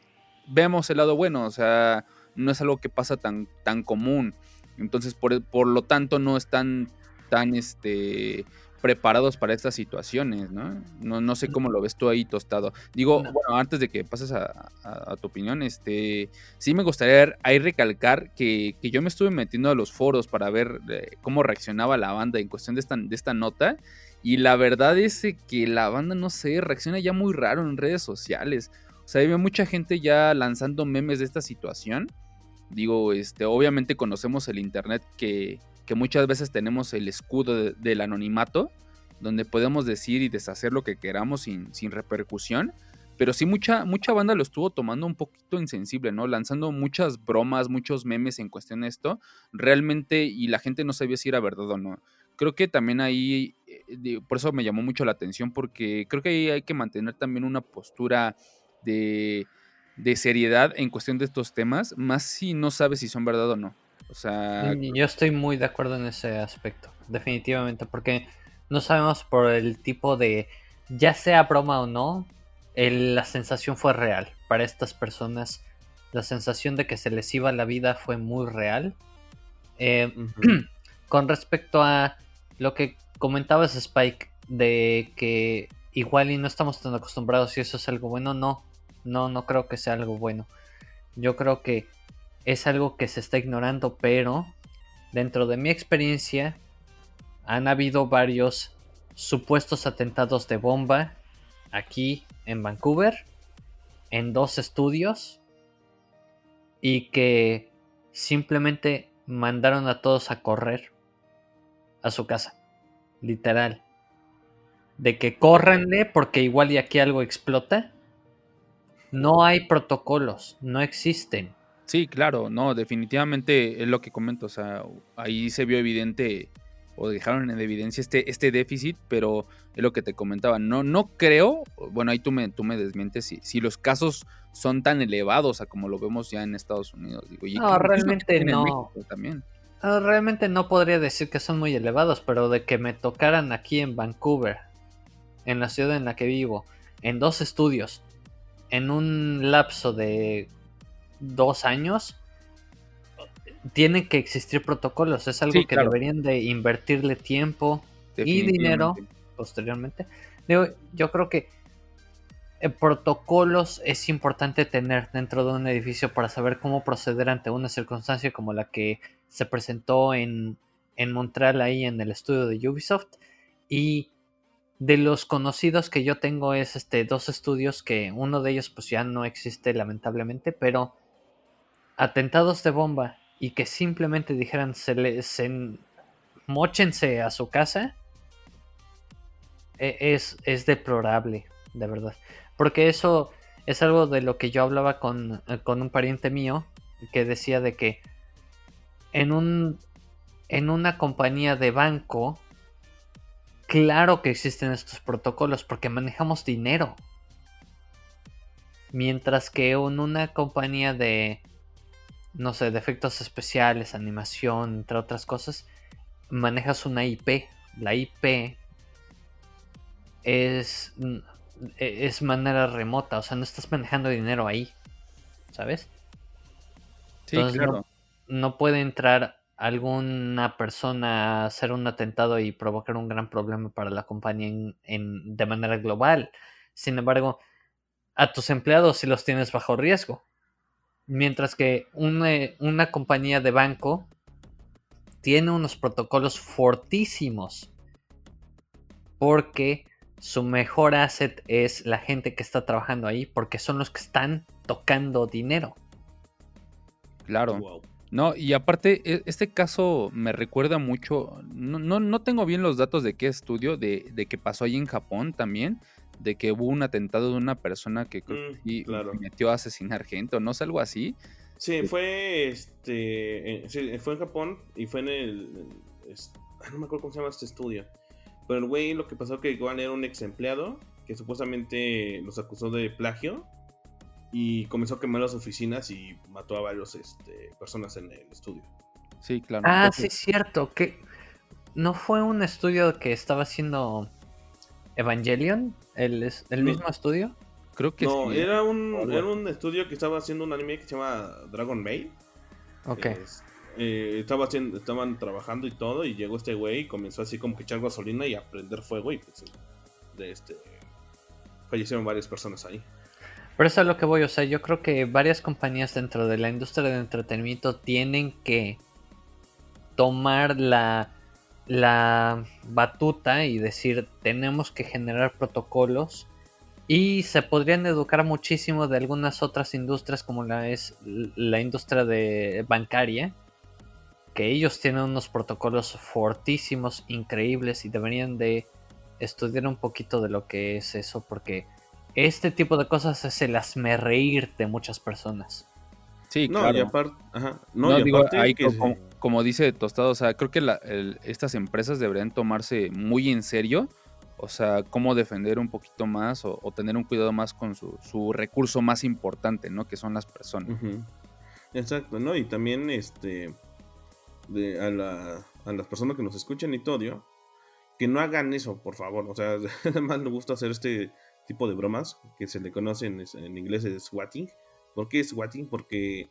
vemos el lado bueno, o sea, no es algo que pasa tan, tan común. Entonces, por, por lo tanto, no están tan este, preparados para estas situaciones, ¿no? ¿no? No sé cómo lo ves tú ahí tostado. Digo, bueno, antes de que pases a, tu opinión, este, sí me gustaría ahí recalcar que, que, yo me estuve metiendo a los foros para ver eh, cómo reaccionaba la banda en cuestión de esta, de esta nota y la verdad es que la banda, no sé, reacciona ya muy raro en redes sociales. Sea, hay mucha gente ya lanzando memes de esta situación. Digo, este, obviamente conocemos el internet que, que muchas veces tenemos el escudo del anonimato, donde podemos decir y deshacer lo que queramos sin, sin repercusión. pero sí mucha, mucha banda lo estuvo tomando un poquito insensible, ¿no? Lanzando muchas bromas, muchos memes en cuestión de esto, realmente, y la gente no sabía si era verdad o no. Creo que también ahí, eh, por eso me llamó mucho la atención, porque creo que ahí hay que mantener también una postura de, de seriedad en cuestión de estos temas, más si no sabes si son verdad o no. O sea... Yo estoy muy de acuerdo en ese aspecto, definitivamente, porque no sabemos por el tipo de, ya sea broma o no, la sensación fue real. Para estas personas, la sensación de que se les iba la vida fue muy real. Eh, con respecto a lo que comentabas, Spike, de que igual y no estamos tan acostumbrados y eso es algo bueno, no, no, no creo que sea algo bueno. Yo creo que es algo que se está ignorando, pero dentro de mi experiencia han habido varios supuestos atentados de bomba aquí en Vancouver, en dos estudios, y que simplemente mandaron a todos a correr a su casa, literal. De que córranle porque igual y aquí algo explota. No hay protocolos, no existen. Sí, claro, no, definitivamente es lo que comento, o sea, ahí se vio evidente o dejaron en evidencia este, este déficit, pero es lo que te comentaba, no, no creo, bueno, ahí tú me, tú me desmientes si, si los casos son tan elevados a como lo vemos ya en Estados Unidos. Digo, no, realmente no. También. Ah, realmente no podría decir que son muy elevados, pero de que me tocaran aquí en Vancouver, en la ciudad en la que vivo, en dos estudios, en un lapso de dos años, tienen que existir protocolos. Es algo que deberían de invertirle tiempo y dinero posteriormente. yo creo que eh, protocolos es importante tener dentro de un edificio para saber cómo proceder ante una circunstancia como la que se presentó en, en Montreal ahí en el estudio de Ubisoft. Y de los conocidos que yo tengo es este dos estudios que uno de ellos pues ya no existe lamentablemente, pero atentados de bomba y que simplemente dijeran se, le, mochense a su casa e, es, es deplorable, de verdad. Porque eso es algo de lo que yo hablaba con, con un pariente mío que decía de que en un en una compañía de banco claro que existen estos protocolos porque manejamos dinero. Mientras que en una compañía de no sé, de efectos especiales, animación, entre otras cosas, manejas una IP. La IP es, e, es manera remota, o sea, no estás manejando dinero ahí, ¿sabes? Sí, claro. No, puede entrar alguna persona hacer un atentado y provocar un gran problema para la compañía en, de manera global. Sin embargo, a tus empleados si los tienes bajo riesgo. Mientras que una, compañía de banco tiene unos protocolos fortísimos. Porque su mejor asset es la gente que está trabajando ahí. Porque son los que están tocando dinero. Claro. No, y aparte, e, este caso me recuerda mucho. No, no, tengo bien los datos de qué estudio, de, de que pasó ahí en Japón también de que hubo un atentado de una persona que mm, metió a asesinar gente o no sé, algo así. Sí, fue este. fue en Japón y fue en el. no me acuerdo cómo se llama este estudio. Pero el güey lo que pasó que igual era un ex empleado que supuestamente los acusó de plagio y comenzó a quemar las oficinas y mató a varios este, personas en el estudio. Sí, claro. Ah, sí, es cierto. Que no fue un estudio que estaba haciendo Evangelion, el, el mismo estudio. Creo que no, era un, era un estudio que estaba haciendo un anime que se llama Dragon Maid. Ok. Eh, estaba haciendo, estaban trabajando y todo, y llegó este güey y comenzó así como que echar gasolina y a prender fuego y pues de este fallecieron varias personas ahí. Pero eso es lo que voy, o sea, yo creo que varias compañías dentro de la industria del entretenimiento tienen que tomar la la batuta y decir tenemos que generar protocolos y se podrían educar muchísimo de algunas otras industrias como la es la industria de bancaria que ellos tienen unos protocolos fortísimos increíbles y deberían de estudiar un poquito de lo que es eso porque este tipo de cosas es el reír de muchas personas. Sí, no, claro. Y aparte, ajá. No, digo, ahí como, dice Tostado, o sea, creo que estas empresas deberían tomarse muy en serio, o sea, cómo defender un poquito más o, tener un cuidado más con su, recurso más importante, ¿no? Que son las personas. Exacto, ¿no? Y también, este, de, a, la, a las personas que nos escuchan y todo, que no hagan eso, por favor. O sea, además me gusta hacer este tipo de bromas que se le conocen en inglés es swatting. ¿Por qué swatting? Porque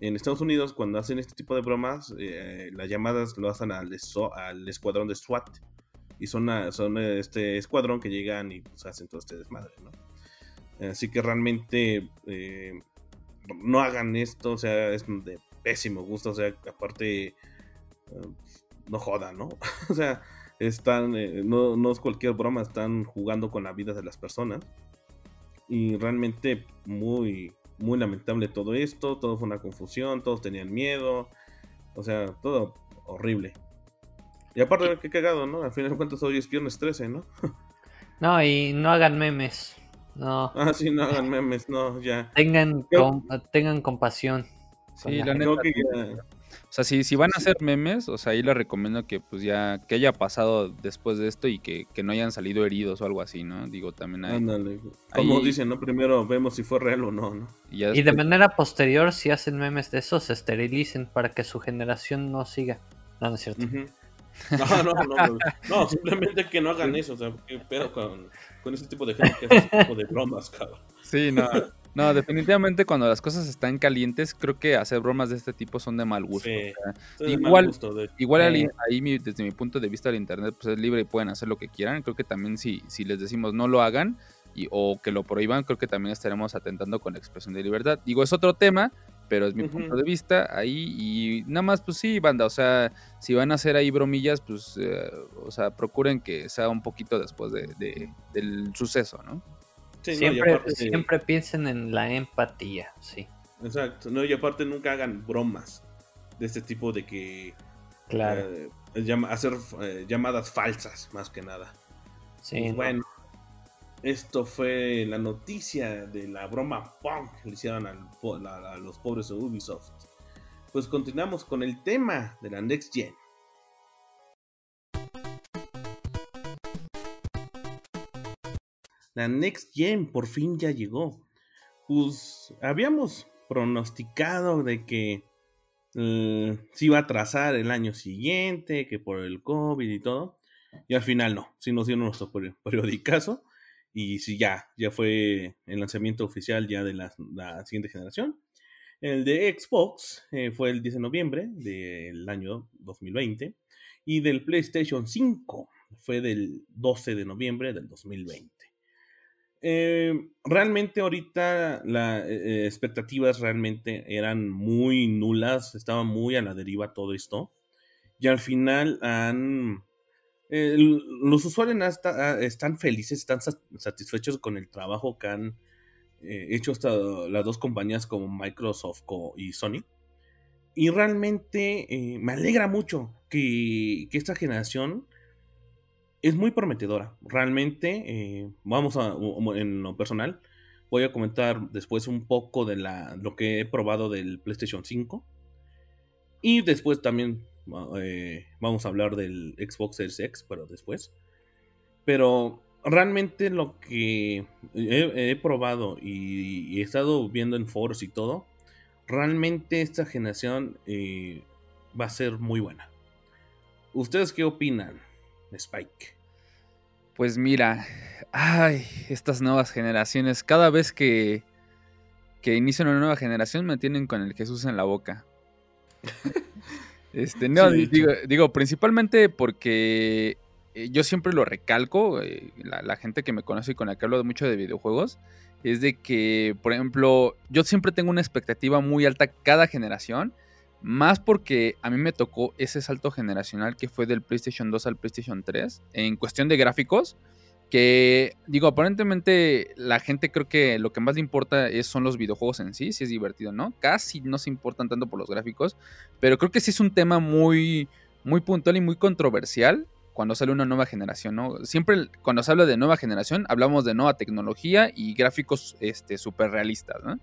en Estados Unidos cuando hacen este tipo de bromas, eh, las llamadas lo hacen al, al, escuadrón de SWAT. Y son, son este escuadrón que llegan y pues, hacen todo este desmadre, ¿no? Así que realmente eh, no hagan esto, o sea, es de pésimo gusto, o sea, aparte, eh, no jodan, ¿no? o sea, están, eh, no, no, es cualquier broma, están jugando con la vida de las personas. Y realmente muy, muy lamentable todo esto, todo fue una confusión, todos tenían miedo, o sea, todo horrible. Y aparte, qué cagado, ¿no? Al final de cuentas hoy es viernes 13, ¿no? no, y no hagan memes. No. Ah, sí, no hagan memes, no, ya. Tengan, tengan compasión. Sí, la neta. O sea, si, si van a hacer memes, o sea, ahí les recomiendo que pues ya, que haya pasado después de esto y que, no hayan salido heridos o algo así, ¿no? Digo, también hay... Ándale. Como dicen, ¿no? Primero vemos si fue real o no, ¿no? Y, de manera posterior, si hacen memes de esos, se esterilicen para que su generación no siga. No, no es cierto. No, no, no, no, simplemente que no hagan eso, o sea, qué pedo con, con ese tipo de gente que hace ese tipo de bromas, cabrón. Sí, no. No, definitivamente cuando las cosas están calientes, creo que hacer bromas de este tipo son de mal gusto. igual, igual ahí, desde mi punto de vista el internet pues es libre y pueden hacer lo que quieran. Creo que también si, si les decimos no lo hagan y, o que lo prohíban, creo que también estaremos atentando con la expresión de libertad. Digo, es otro tema, pero es mi punto de vista ahí y nada más pues sí, banda, o sea, si van a hacer ahí bromillas, pues, eh, o sea, procuren que sea un poquito después de, del suceso, ¿no? Siempre, piensen en la empatía, sí. Exacto, no, y aparte nunca hagan bromas de este tipo de que... Claro. Eh, hacer eh, llamadas falsas, más que nada. Sí. Pues bueno, esto fue la noticia de la broma punk que le hicieron a los pobres de Ubisoft. Pues continuamos con el tema de la Next Gen. la Next Gen por fin ya llegó. Pues habíamos pronosticado de que eh, se iba a trazar el año siguiente, que por el COVID y todo. Y al final no, sí nos dieron nuestro periodicazo. Y sí, ya, ya fue el lanzamiento oficial ya de la, siguiente generación. El de Xbox eh, fue el 10 de noviembre del año 2020. Y del PlayStation 5 fue del 12 de noviembre del 2020. Eh, realmente ahorita las eh, expectativas realmente eran muy nulas, estaba muy a la deriva todo esto. Y al final han... los usuarios ah, están felices, están satisfechos con el trabajo que han eh, hecho hasta las dos compañías como Microsoft y Sony. Y realmente me alegra mucho que esta generación es muy prometedora. Realmente, eh, vamos a, en lo personal, voy a comentar después un poco de la, lo que he probado del PlayStation 5. Y después también eh, vamos a hablar del Xbox Series X, pero después. Pero realmente lo que he, probado y, he estado viendo en foros y todo, realmente esta generación eh, va a ser muy buena. ¿Ustedes qué opinan? Spike? Pues mira, ay, estas nuevas generaciones, cada vez que, que inician una nueva generación me tienen con el Jesús en la boca. este, no, digo, principalmente porque eh, yo siempre lo recalco, eh, la, la, gente que me conoce y con la que hablo mucho de videojuegos, es de que, por ejemplo, yo siempre tengo una expectativa muy alta cada generación más porque a mí me tocó ese salto generacional que fue del PlayStation 2 al PlayStation 3 en cuestión de gráficos. Que digo, aparentemente la gente creo que lo que más le importa es, son los videojuegos en sí, si es divertido, ¿no? Casi no se importan tanto por los gráficos, pero creo que sí es un tema muy, muy puntual y muy controversial cuando sale una nueva generación, ¿no? Siempre cuando se habla de nueva generación hablamos de nueva tecnología y gráficos este, súper realistas, ¿no?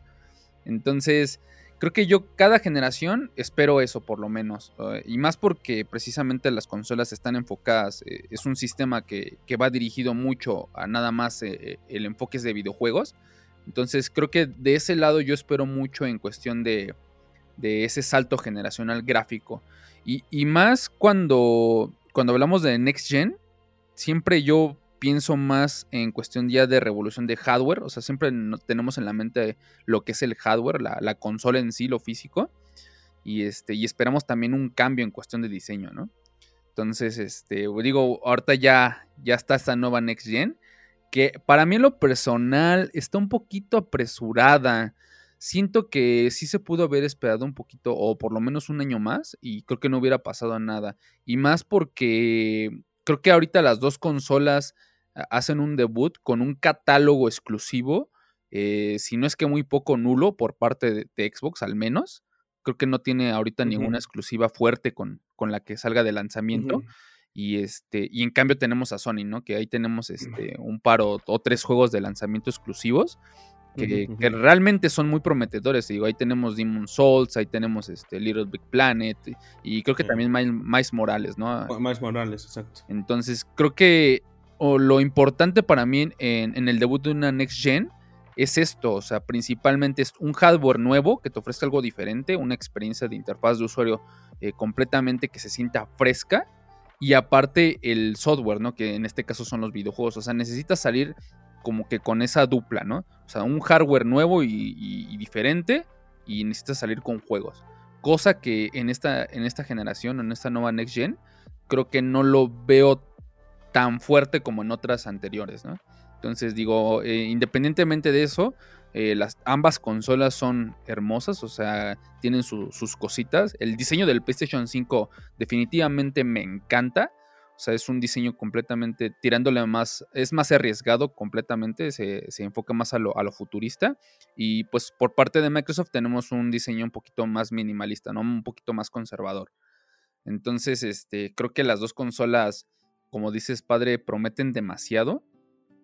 Entonces, creo que yo cada generación espero eso por lo menos. Eh, y más porque precisamente las consolas están enfocadas, eh, es un sistema que, va dirigido mucho a nada más eh, el enfoque de videojuegos. Entonces creo que de ese lado yo espero mucho en cuestión de, de ese salto generacional gráfico. Y, y, más cuando, cuando hablamos de Next Gen, siempre yo pienso más en cuestión ya de revolución de hardware, o sea, siempre tenemos en la mente lo que es el hardware, la, consola en sí, lo físico, y, este, y esperamos también un cambio en cuestión de diseño, ¿no? Entonces, este, digo, ahorita ya, ya está esta nueva Next Gen, que para mí en lo personal está un poquito apresurada. Siento que sí se pudo haber esperado un poquito, o por lo menos un año más, y creo que no hubiera pasado nada. Y más porque creo que ahorita las dos consolas hacen un debut con un catálogo exclusivo, eh, si no es que muy poco nulo por parte de, Xbox al menos. Creo que no tiene ahorita ninguna exclusiva fuerte con, con, la que salga de lanzamiento. Y este, y en cambio tenemos a Sony, ¿no? Que ahí tenemos este, un par o, tres juegos de lanzamiento exclusivos. Que, realmente son muy prometedores. Digo, ahí tenemos Demon Souls, ahí tenemos este Little Big Planet y creo que también Miles Morales, ¿no? Miles Morales, exacto. Entonces, creo que o lo importante para mí en, el debut de una Next Gen es esto, o sea, principalmente es un hardware nuevo que te ofrezca algo diferente, una experiencia de interfaz de usuario eh, completamente que se sienta fresca y aparte el software, ¿no? Que en este caso son los videojuegos, o sea, necesitas salir como que con esa dupla, ¿no? O sea, un hardware nuevo y, diferente y necesitas salir con juegos. Cosa que en esta, en esta generación, en esta nueva Next Gen, creo que no lo veo tan fuerte como en otras anteriores. Entonces digo, eh, independientemente de eso, eh, las, ambas consolas son hermosas, o sea, tienen sus cositas. El diseño del PlayStation 5 definitivamente me encanta. O sea, es un diseño completamente tirándole más, es más arriesgado completamente, se, enfoca más a lo, a lo, futurista. Y pues por parte de Microsoft tenemos un diseño un poquito más minimalista, ¿no? Un poquito más conservador. Entonces, este, creo que las dos consolas como dices, padre, prometen demasiado.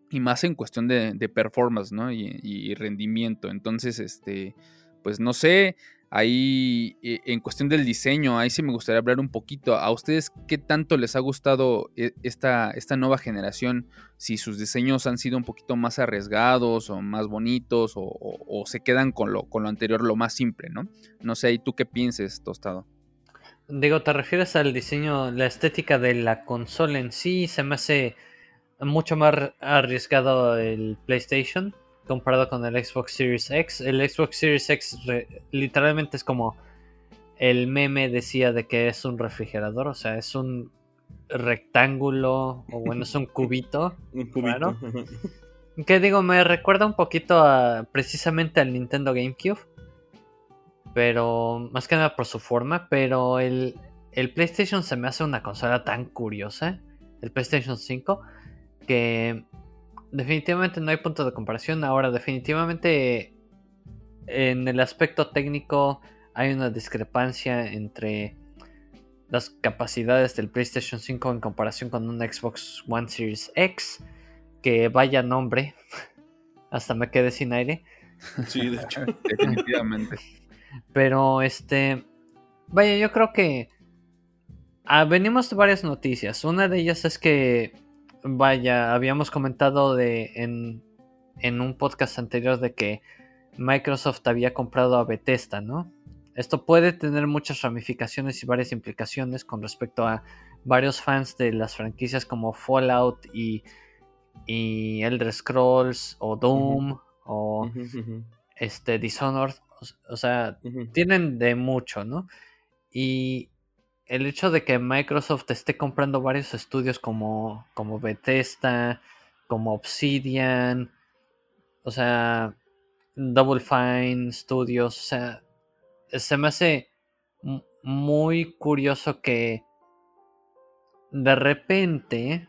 Y más en cuestión de, performance, ¿no? Y, rendimiento. Entonces, este, pues no sé, ahí eh, en cuestión del diseño, ahí sí me gustaría hablar un poquito. ¿A ustedes qué tanto les ha gustado eh, esta, esta nueva generación? Si sus diseños han sido un poquito más arriesgados o más bonitos o, o se quedan con lo, con lo anterior, lo más simple, ¿no? No sé, ¿y tú qué pienses, Tostado? Digo, ¿te refieres al diseño, la estética de la consola en sí? Se me hace mucho más arriesgado el PlayStation comparado con el Xbox Series X. El Xbox Series X literalmente es como el meme decía de que es un refrigerador, o sea, es un rectángulo, o bueno, es un cubito. un cubito. Que digo, me recuerda un poquito a precisamente al Nintendo GameCube pero más que nada por su forma, pero el, el PlayStation se me hace una consola tan curiosa, el PlayStation 5, que definitivamente no hay punto de comparación. Ahora, definitivamente en el aspecto técnico hay una discrepancia entre las capacidades del PlayStation 5 en comparación con un Xbox One Series X, que vaya nombre, hasta me quedé sin aire. Sí, de hecho, definitivamente. Pero este, vaya, yo creo que ah, venimos de varias noticias. Una de ellas es que, vaya, habíamos comentado de en, en un podcast anterior de que Microsoft había comprado a Bethesda, ¿no? Esto puede tener muchas ramificaciones y varias implicaciones con respecto a varios fans de las franquicias como Fallout y, y Elder Scrolls o Doom o este Dishonored o sea, tienen de mucho, ¿no? Y el hecho de que Microsoft esté comprando varios estudios como, como Bethesda, como Obsidian, o sea, Double Fine Studios, o sea, se me hace muy curioso que de repente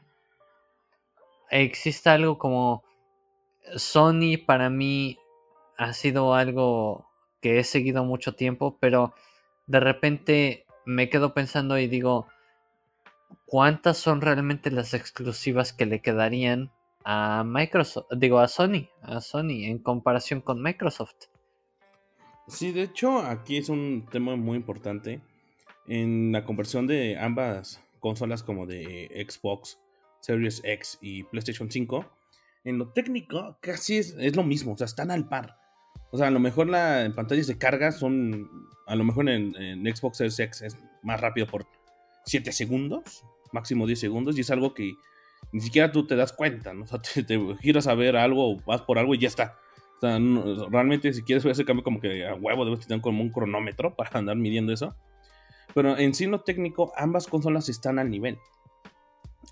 exista algo como Sony para mí ha sido algo que he seguido mucho tiempo, pero de repente me quedo pensando y digo, ¿cuántas son realmente las exclusivas que le quedarían a Microsoft? Digo, a Sony, a Sony en comparación con Microsoft. Sí, de hecho, aquí es un tema muy importante en la conversión de ambas consolas como de Xbox Series X y PlayStation 5. En lo técnico, casi es, lo mismo, o sea, están al par. O sea, a lo mejor la, en pantallas de carga son, a lo mejor en, Xbox Series X es más rápido por 7 segundos, máximo 10 segundos, y es algo que ni siquiera tú te das cuenta. O sea, te, giras a ver algo, vas por algo y ya está. O sea, realmente si quieres ver ese cambio como que a huevo debes tener como un cronómetro para andar midiendo eso. Pero en sí lo técnico, ambas consolas están al nivel.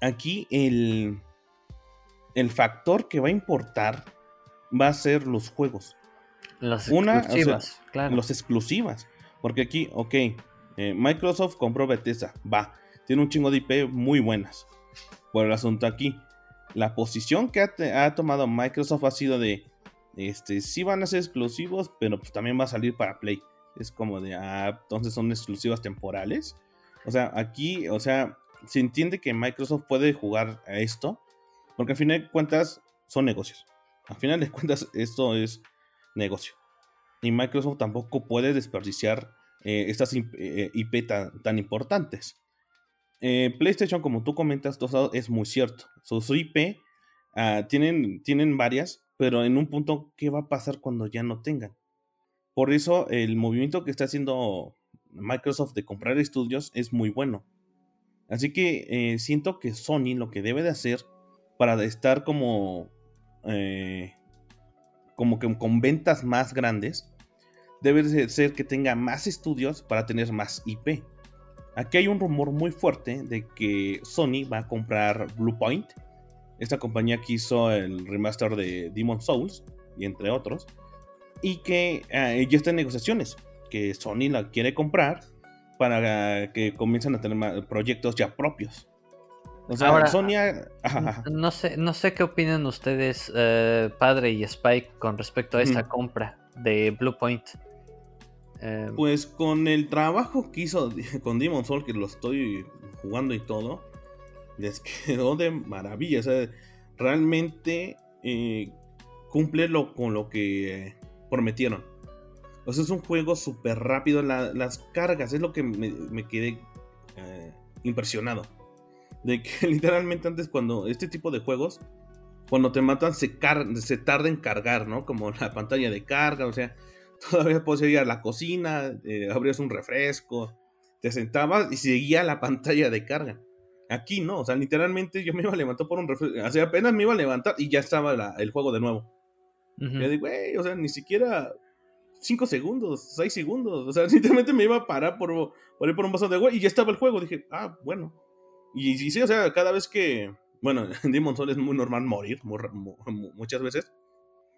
Aquí el, el factor que va a importar va a ser los juegos. Las exclusivas, claro. Los exclusivas. Porque aquí, ok, eh, Microsoft compró Bethesda, va. Tiene un chingo de IP muy buenas. Por el asunto aquí, la posición que ha, tomado Microsoft ha sido de, este, sí van a ser exclusivos, pero pues también va a salir para Play. Es como de, ah, entonces son exclusivas temporales. O sea, aquí, o sea, se entiende que Microsoft puede jugar a esto, porque al final de cuentas son negocios. Al final de cuentas esto es negocio. Y Microsoft tampoco puede desperdiciar eh, estas IP eh, tan, importantes. Eh, PlayStation, como tú comentas, es muy cierto. Sus IP ah, tienen, tienen varias, pero en un punto, ¿qué va a pasar cuando ya no tengan? Por eso el movimiento que está haciendo Microsoft de comprar estudios es muy bueno. Así que siento que Sony lo que debe de hacer para estar como, como que con ventas más grandes debe ser que tenga más estudios para tener más IP. Aquí hay un rumor muy fuerte de que Sony va a comprar Bluepoint, esta compañía que hizo el remaster de Demon Souls, y entre otros, y que eh, ya está en negociaciones, que Sony la quiere comprar para que comiencen a tener proyectos ya propios. O sea, Ahora, Sony... No, sé, no sé qué opinan ustedes, eh, Padre y Spike, con respecto a esta compra de Bluepoint. Em, pues con el trabajo que hizo con Demon Soul, que lo estoy jugando y todo, les quedó de maravilla. O sea, realmente eh, cumple lo, con lo que prometieron. O sea, es un juego súper rápido. las cargas es lo que me, quedé eh, impresionado. De que literalmente antes cuando este tipo de juegos, cuando te matan se, se tarda en cargar, ¿no? Como la pantalla de carga, o sea, todavía podías ir a la cocina, eh, abrías un refresco, te sentabas y seguía la pantalla de carga. Aquí no, o sea, literalmente yo me iba a levantar por un refresco, o sea, apenas me iba a levantar y ya estaba el juego de nuevo. Yo digo, güey, o sea, ni siquiera 5 segundos, 6 segundos, o sea, literalmente me iba a parar por, por ir por un vaso de agua y ya estaba el juego. Dije, ah, bueno. Y, sí, o sea, cada vez que, bueno, en Demon Soul es muy normal morir, muchas veces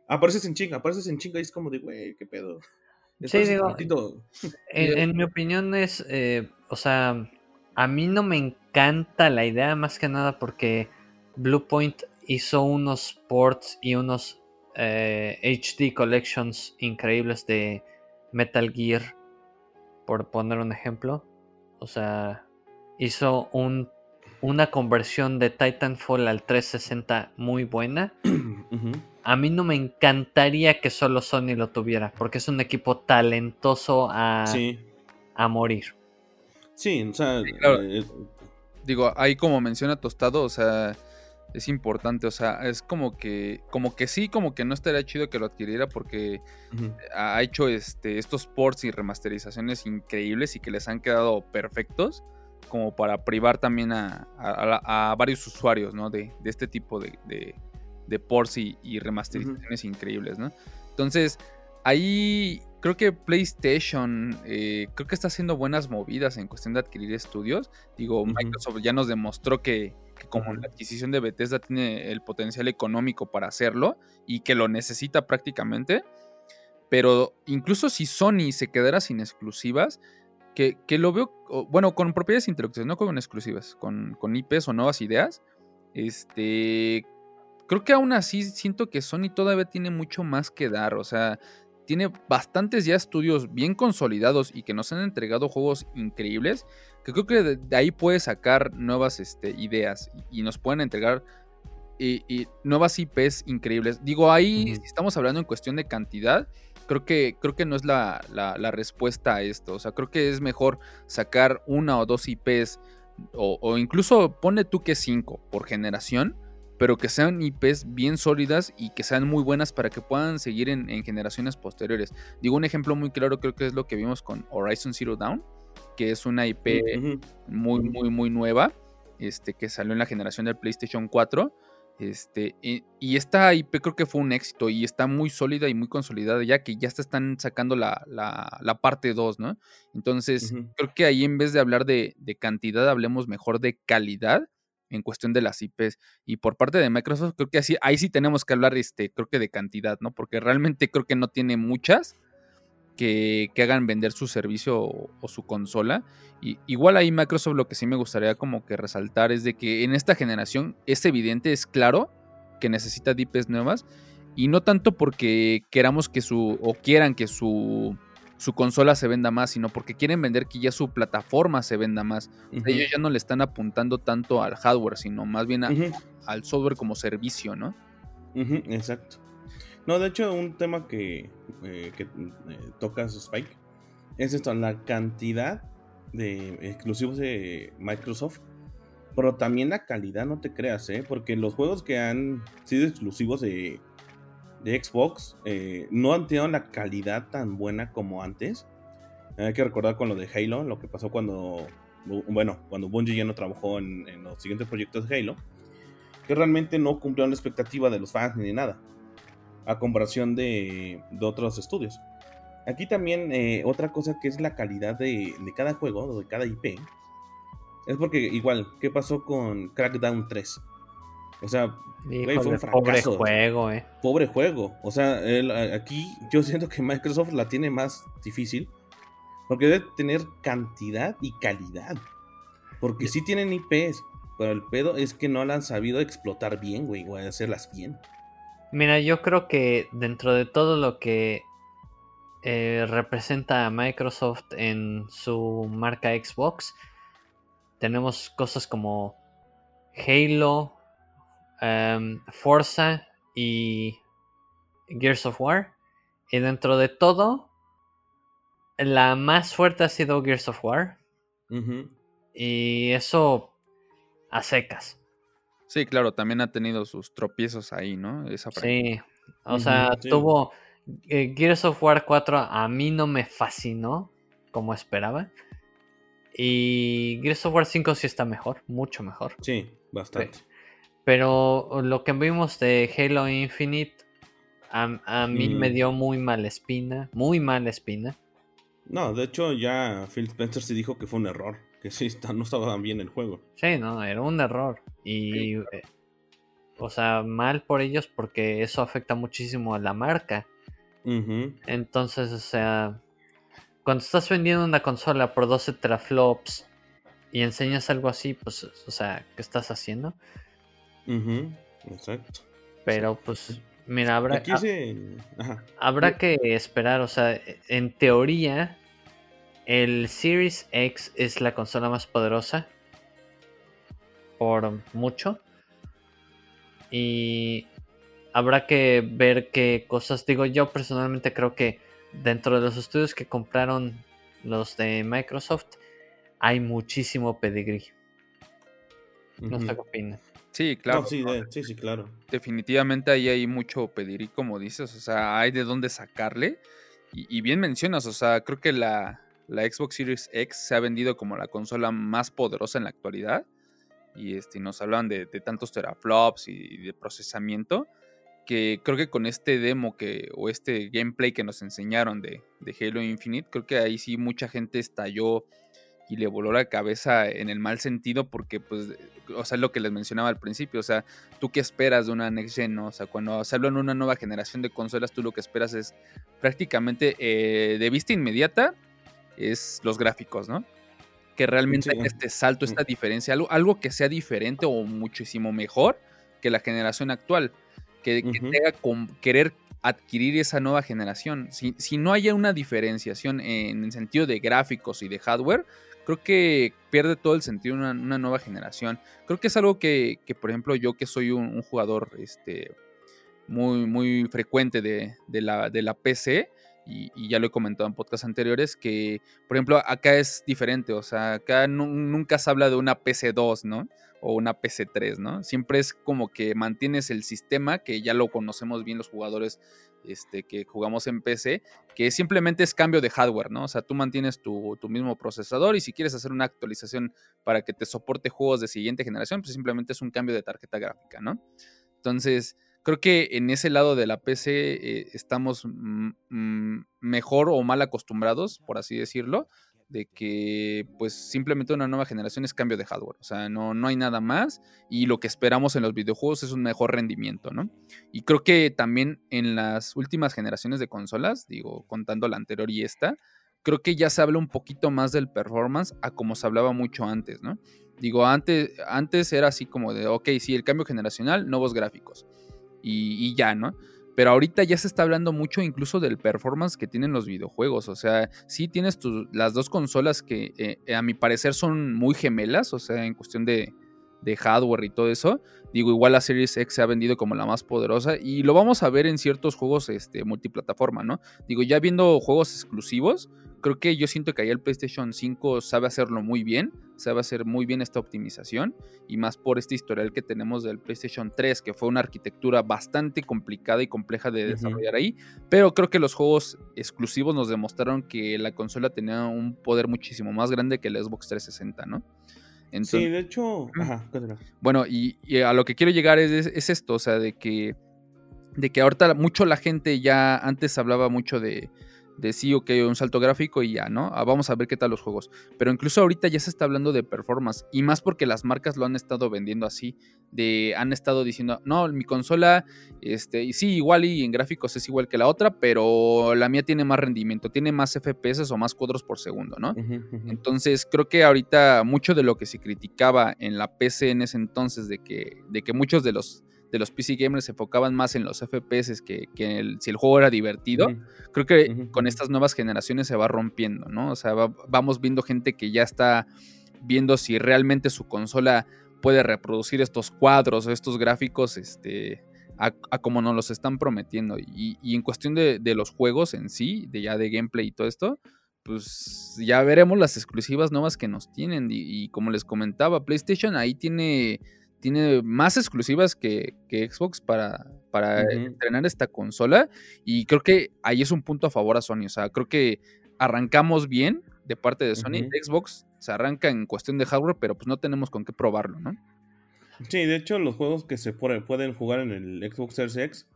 apareces en chinga, apareces en chinga y es como de, güey, qué pedo. sí, digo, en, mi opinión es, eh, o sea, a mí no me encanta la idea más que nada porque Bluepoint hizo unos ports y unos HD eh, collections increíbles de Metal Gear, por poner un ejemplo. O sea, hizo un, una conversión de Titanfall al 360 muy buena. a mí no me encantaría que solo Sony lo tuviera, porque es un equipo talentoso a, a morir. Sí, o sea, eh, digo, ahí como menciona Tostado, o sea, es importante, o sea, es como que, como que sí, como que no estaría chido que lo adquiriera porque ha hecho este, estos ports y remasterizaciones increíbles y que les han quedado perfectos, como para privar también a, varios usuarios, ¿no? De, de este tipo de de ports y, remasterizaciones increíbles, ¿no? Entonces, ahí creo que PlayStation eh, creo que está haciendo buenas movidas en cuestión de adquirir estudios. Digo, Microsoft ya nos demostró que, como la adquisición de Bethesda tiene el potencial económico para hacerlo y que lo necesita prácticamente. Pero incluso si Sony se quedara sin exclusivas, que, lo veo, bueno, con propiedades intelectuales, no con exclusivas, con, con IPs o nuevas ideas, este, creo que aún así siento que Sony todavía tiene mucho más que dar. O sea, tiene bastantes ya estudios bien consolidados y que nos han entregado juegos increíbles, que creo que de, ahí puede sacar nuevas este, ideas y, nos pueden entregar y, nuevas IPs increíbles. Digo, ahí estamos hablando en cuestión de cantidad, creo que, creo que no es la, respuesta a esto. O sea, creo que es mejor sacar una o dos IPs o, incluso pone tú que cinco por generación, pero que sean IPs bien sólidas y que sean muy buenas para que puedan seguir en, generaciones posteriores. Digo, un ejemplo muy claro creo que es lo que vimos con Horizon Zero Dawn, que es una IP muy, muy, muy nueva, este, que salió en la generación del PlayStation 4 este, y, esta IP creo que fue un éxito y está muy sólida y muy consolidada ya que ya se están sacando la, parte 2, ¿no? Entonces, creo que ahí en vez de hablar de, cantidad, hablemos mejor de calidad en cuestión de las IPs. Y por parte de Microsoft, creo que así, ahí sí tenemos que hablar, este, creo que de cantidad, ¿no? Porque realmente creo que no tiene muchas que, hagan vender su servicio o, su consola. Y, igual ahí Microsoft lo que sí me gustaría como que resaltar es de que en esta generación es evidente, es claro que necesita DIPs nuevas. Y no tanto porque queramos que su, o quieran que su, su consola se venda más, sino porque quieren vender que ya su plataforma se venda más. ellos ya no le están apuntando tanto al hardware, sino más bien al software como servicio, ¿no? exacto. No, de hecho, un tema que, eh, que eh, tocas, Spike, es esto, la cantidad de exclusivos de Microsoft, pero también la calidad, no te creas, ¿eh? Porque los juegos que han sido exclusivos de, de Xbox no han tenido la calidad tan buena como antes. Hay que recordar con lo de Halo, lo que pasó cuando, bueno, cuando Bungie ya no trabajó en, en los siguientes proyectos de Halo, que realmente no cumplieron la expectativa de los fans ni nada a comparación de, otros estudios. Aquí también eh, otra cosa que es la calidad de, cada juego, de cada IP. Es porque igual, ¿qué pasó con Crackdown 3? O sea, fue un fracaso. Pobre juego, eh. Pobre juego. O sea, aquí yo siento que Microsoft la tiene más difícil. Porque debe tener cantidad y calidad. Porque sí tienen IPs. Pero el pedo es que no la han sabido explotar bien, güey. O hacerlas bien. Mira, yo creo que dentro de todo lo que eh, representa a Microsoft en su marca Xbox, tenemos cosas como Halo, em, Forza y Gears of War. Y dentro de todo, la más fuerte ha sido Gears of War. Y eso a secas. Sí, claro, también ha tenido sus tropiezos ahí, ¿no? Esa sí, o sea, tuvo eh, Gears of War 4 a mí no me fascinó como esperaba. Y Gears of War 5 sí está mejor, mucho mejor. Sí, bastante. Pero lo que vimos de Halo Infinite a, mí me dio muy mala espina, muy mala espina. No, de hecho ya Phil Spencer sí dijo que fue un error que sí está, no estaba bien el juego. Sí, no, era un error. Y, eh, o sea, mal por ellos porque eso afecta muchísimo a la marca. Entonces, o sea, cuando estás vendiendo una consola por 12 teraflops y enseñas algo así, pues, o sea, ¿qué estás haciendo? Exacto. Pero, pues, mira, habrá, habrá que esperar, o sea, en teoría el Series X es la consola más poderosa. Por mucho. Y habrá que ver qué cosas. Digo, yo personalmente creo que dentro de los estudios que compraron los de Microsoft, hay muchísimo pedigrí. No sé qué opinas. Sí, claro. sí, sí, claro. Definitivamente ahí hay mucho pedigrí, como dices. O sea, hay de dónde sacarle. y bien mencionas, o sea, creo que la, la Xbox Series X se ha vendido como la consola más poderosa en la actualidad. Y este, nos hablan de, tantos teraflops y de procesamiento. Que creo que con este demo que, o este gameplay que nos enseñaron de, de Halo Infinite, creo que ahí sí mucha gente estalló y le voló la cabeza en el mal sentido porque, pues, o sea, lo que les mencionaba al principio, o sea, tú qué esperas de una Next Gen, O sea, cuando se habla en una nueva generación de consolas, tú lo que esperas es prácticamente eh, de vista inmediata es los gráficos, ¿no? Que realmente este salto, esta diferencia, algo, algo, que sea diferente o muchísimo mejor que la generación actual. que, te haga querer adquirir esa nueva generación. Si, si no haya una diferenciación en el sentido de gráficos y de hardware, creo que pierde todo el sentido una, una nueva generación. Creo que es algo que, por ejemplo, yo que soy un, jugador este, muy, muy frecuente de, la, de la PC, y, ya lo he comentado en podcasts anteriores, que, por ejemplo, acá es diferente, o sea, acá nunca se habla de una PC2, ¿no? O una PC3, ¿no? Siempre es como que mantienes el sistema, que ya lo conocemos bien los jugadores este, que jugamos en PC, que simplemente es cambio de hardware, ¿no? O sea, tú mantienes tu, mismo procesador y si quieres hacer una actualización para que te soporte juegos de siguiente generación, pues simplemente es un cambio de tarjeta gráfica, ¿no? Entonces, creo que en ese lado de la PC eh, estamos mejor o mal acostumbrados, por así decirlo, de que pues simplemente una nueva generación es cambio de hardware, o sea, no, no hay nada más y lo que esperamos en los videojuegos es un mejor rendimiento, ¿no? Y creo que también en las últimas generaciones de consolas, digo, contando la anterior y esta, creo que ya se habla un poquito más del performance a como se hablaba mucho antes, ¿no? Digo, antes, antes era así como de, ok, sí, el cambio generacional, nuevos gráficos y, ya, ¿no? Pero ahorita ya se está hablando mucho incluso del performance que tienen los videojuegos. O sea, sí tienes las dos consolas que eh, a mi parecer son muy gemelas, o sea, en cuestión de, de hardware y todo eso. Digo, igual la Series X se ha vendido como la más poderosa y lo vamos a ver en ciertos juegos este, multiplataforma, ¿no? Digo, ya viendo juegos exclusivos, creo que yo siento que ahí el PlayStation 5 sabe hacerlo muy bien, sabe hacer muy bien esta optimización y más por este historial que tenemos del PlayStation 3, que fue una arquitectura bastante complicada y compleja de desarrollar ahí, pero creo que los juegos exclusivos nos demostraron que la consola tenía un poder muchísimo más grande que el Xbox 360, ¿no? sí, de hecho, ajá, bueno, y, a lo que quiero llegar es, es, esto, o sea, de que, de que ahorita mucho la gente ya antes hablaba mucho de, de sí, ok, un salto gráfico y ya, ¿no? Ah, vamos a ver qué tal los juegos. Pero incluso ahorita ya se está hablando de performance y más porque las marcas lo han estado vendiendo así, de han estado diciendo, no, mi consola, este, y sí, igual y en gráficos es igual que la otra, pero la mía tiene más rendimiento, tiene más FPS o más cuadros por segundo, ¿no? Entonces creo que ahorita mucho de lo que se criticaba en la PC en ese entonces de que, de que muchos de los de los PC gamers se enfocaban más en los FPS que, que si el juego era divertido. Creo que con estas nuevas generaciones se va rompiendo, ¿no? O sea, vamos viendo gente que ya está viendo si realmente su consola puede reproducir estos cuadros o estos gráficos este, a, como nos los están prometiendo. Y, en cuestión de, los juegos en sí, de ya de gameplay y todo esto, pues ya veremos las exclusivas nuevas que nos tienen. y como les comentaba, PlayStation ahí tiene tiene más exclusivas que, Xbox para, para entrenar esta consola. Y creo que ahí es un punto a favor a Sony. O sea, creo que arrancamos bien de parte de Sony. Xbox se arranca en cuestión de hardware, pero pues no tenemos con qué probarlo, ¿no? Sí, de hecho, los juegos que se pueden jugar en el Xbox Series X,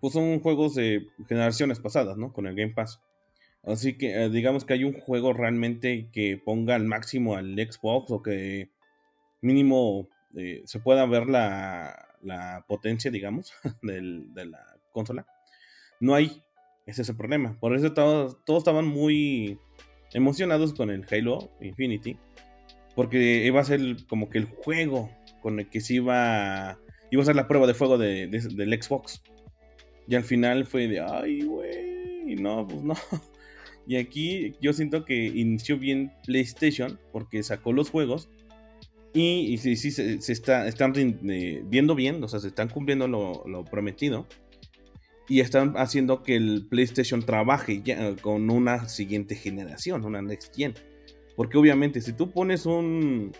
pues son juegos de generaciones pasadas, ¿no? Con el Game Pass. Así que eh, digamos que hay un juego realmente que ponga al máximo al Xbox o que mínimo se pueda ver la, potencia, digamos, de la consola. No hay. Ese es el problema. Por eso todos, todos estaban muy emocionados con el Halo Infinity. Porque iba a ser como que el juego con el que se iba, iba a ser la prueba de fuego de, del Xbox. Y al final fue de, ay, güey, no, pues no. Y aquí yo siento que inició bien PlayStation porque sacó los juegos y, sí, sí, se, está, están eh, viendo bien, o sea, se están cumpliendo lo, prometido. Y están haciendo que el PlayStation trabaje ya con una siguiente generación, una Next Gen. Porque obviamente si tú pones un,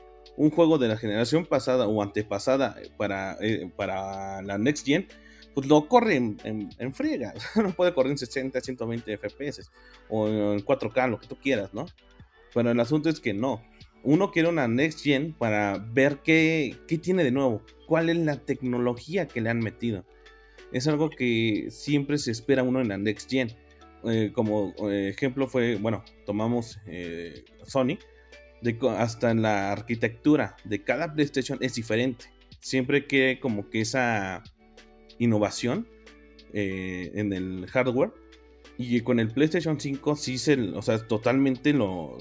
juego de la generación pasada o antepasada para, eh, para la Next Gen, pues lo corre en, en, friega. no puede correr en 60, 120 FPS o en 4K, lo que tú quieras, ¿no? Pero el asunto es que no uno quiere una next gen para ver qué, tiene de nuevo, cuál es la tecnología que le han metido. Es algo que siempre se espera uno en la next gen. Eh, como eh, ejemplo fue, bueno, tomamos eh, Sony, de, hasta en la arquitectura de cada PlayStation es diferente. Siempre que como que esa innovación en el hardware y con el PlayStation 5 sí se, o sea, totalmente lo,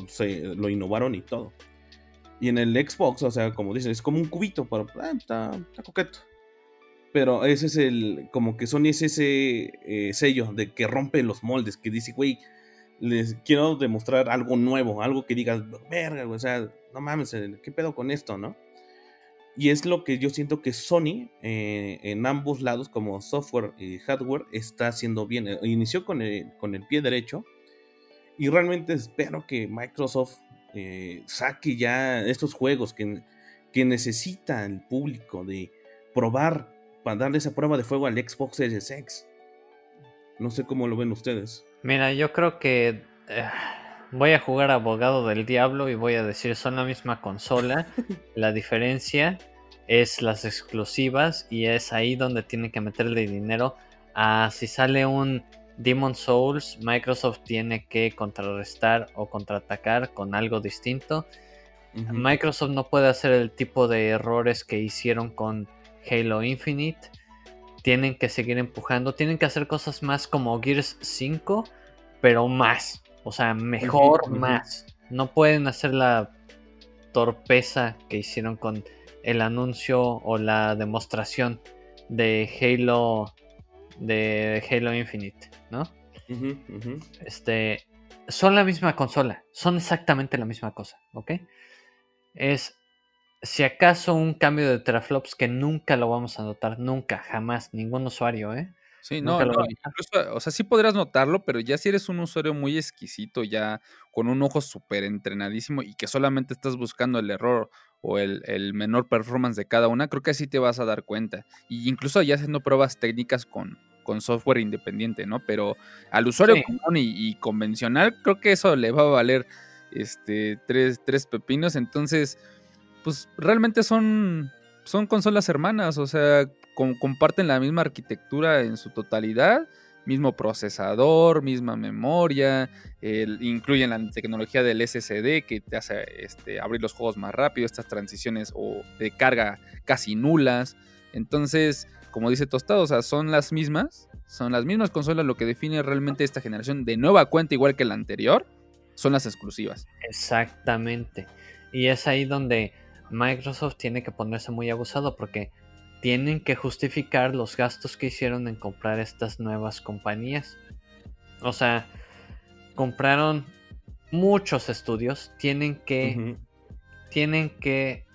lo innovaron y todo. Y en el Xbox, o sea, como dices, es como un cubito, pero ah, está, coqueto. Pero ese es el, como que Sony es ese eh, sello de que rompe los moldes, que dice, güey, les quiero demostrar algo nuevo, algo que digas, verga, o sea, no mames, eh, ¿qué pedo con esto, no? Y es lo que yo siento que Sony eh, en ambos lados, como software y hardware, está haciendo bien. Inició con el, con el pie derecho y realmente espero que Microsoft saque ya estos juegos que, que necesita el público de probar para darle esa prueba de fuego al Xbox Series X. No sé cómo lo ven ustedes. Mira, yo creo que eh, voy a jugar abogado del diablo y voy a decir son la misma consola. la diferencia es las exclusivas y es ahí donde tienen que meterle dinero. A si sale un Demon Souls, Microsoft tiene que contrarrestar o contraatacar con algo distinto. Microsoft no puede hacer el tipo de errores que hicieron con Halo Infinite. Tienen que seguir empujando. Tienen que hacer cosas más como Gears 5, pero más. O sea, mejor, más. No pueden hacer la torpeza que hicieron con el anuncio o la demostración de Halo de Halo Infinite, ¿no? Este son la misma consola, son exactamente la misma cosa, ¿ok? Es si acaso un cambio de teraflops que nunca lo vamos a notar, nunca, jamás, ningún usuario, ¿eh? Sí, no, no incluso, o sea, sí podrás notarlo, pero ya si eres un usuario muy exquisito, ya con un ojo súper entrenadísimo y que solamente estás buscando el error o el, menor performance de cada una, creo que así te vas a dar cuenta. Y incluso ya haciendo pruebas técnicas con, con software independiente, ¿no? Pero al usuario común y, y, convencional, creo que eso le va a valer este, tres, tres pepinos. Entonces, pues realmente son, son consolas hermanas, o sea, comparten la misma arquitectura en su totalidad, mismo procesador, misma memoria, incluyen la tecnología del SSD que te hace este, abrir los juegos más rápido, estas transiciones o de carga casi nulas. Entonces, como dice Tostado, o sea, son las mismas, son las mismas consolas, lo que define realmente esta generación de nueva cuenta, igual que la anterior, son las exclusivas. Exactamente. Y es ahí donde Microsoft tiene que ponerse muy abusado porque tienen que justificar los gastos que hicieron en comprar estas nuevas compañías. O sea, compraron muchos estudios, tienen que tienen que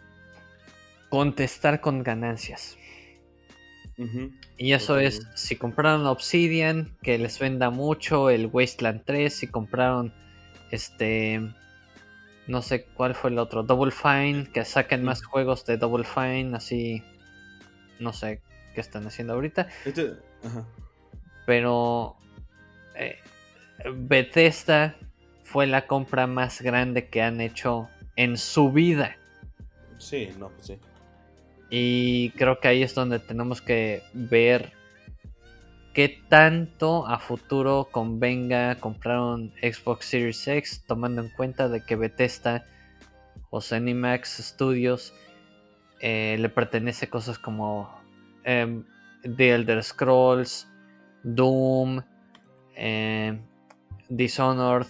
contestar con ganancias. Y eso es, si compraron Obsidian, que les venda mucho, el Wasteland 3, si compraron este no sé cuál fue el otro. Double Fine, que saquen más juegos de Double Fine, así. No sé qué están haciendo ahorita. Este, Pero. Eh, Bethesda fue la compra más grande que han hecho en su vida. Sí, no, pues sí. Y creo que ahí es donde tenemos que ver qué tanto a futuro convenga comprar un Xbox Series X, tomando en cuenta de que Bethesda o Cinemax Studios eh, le pertenece cosas como em, The Elder Scrolls, Doom, em, Dishonored,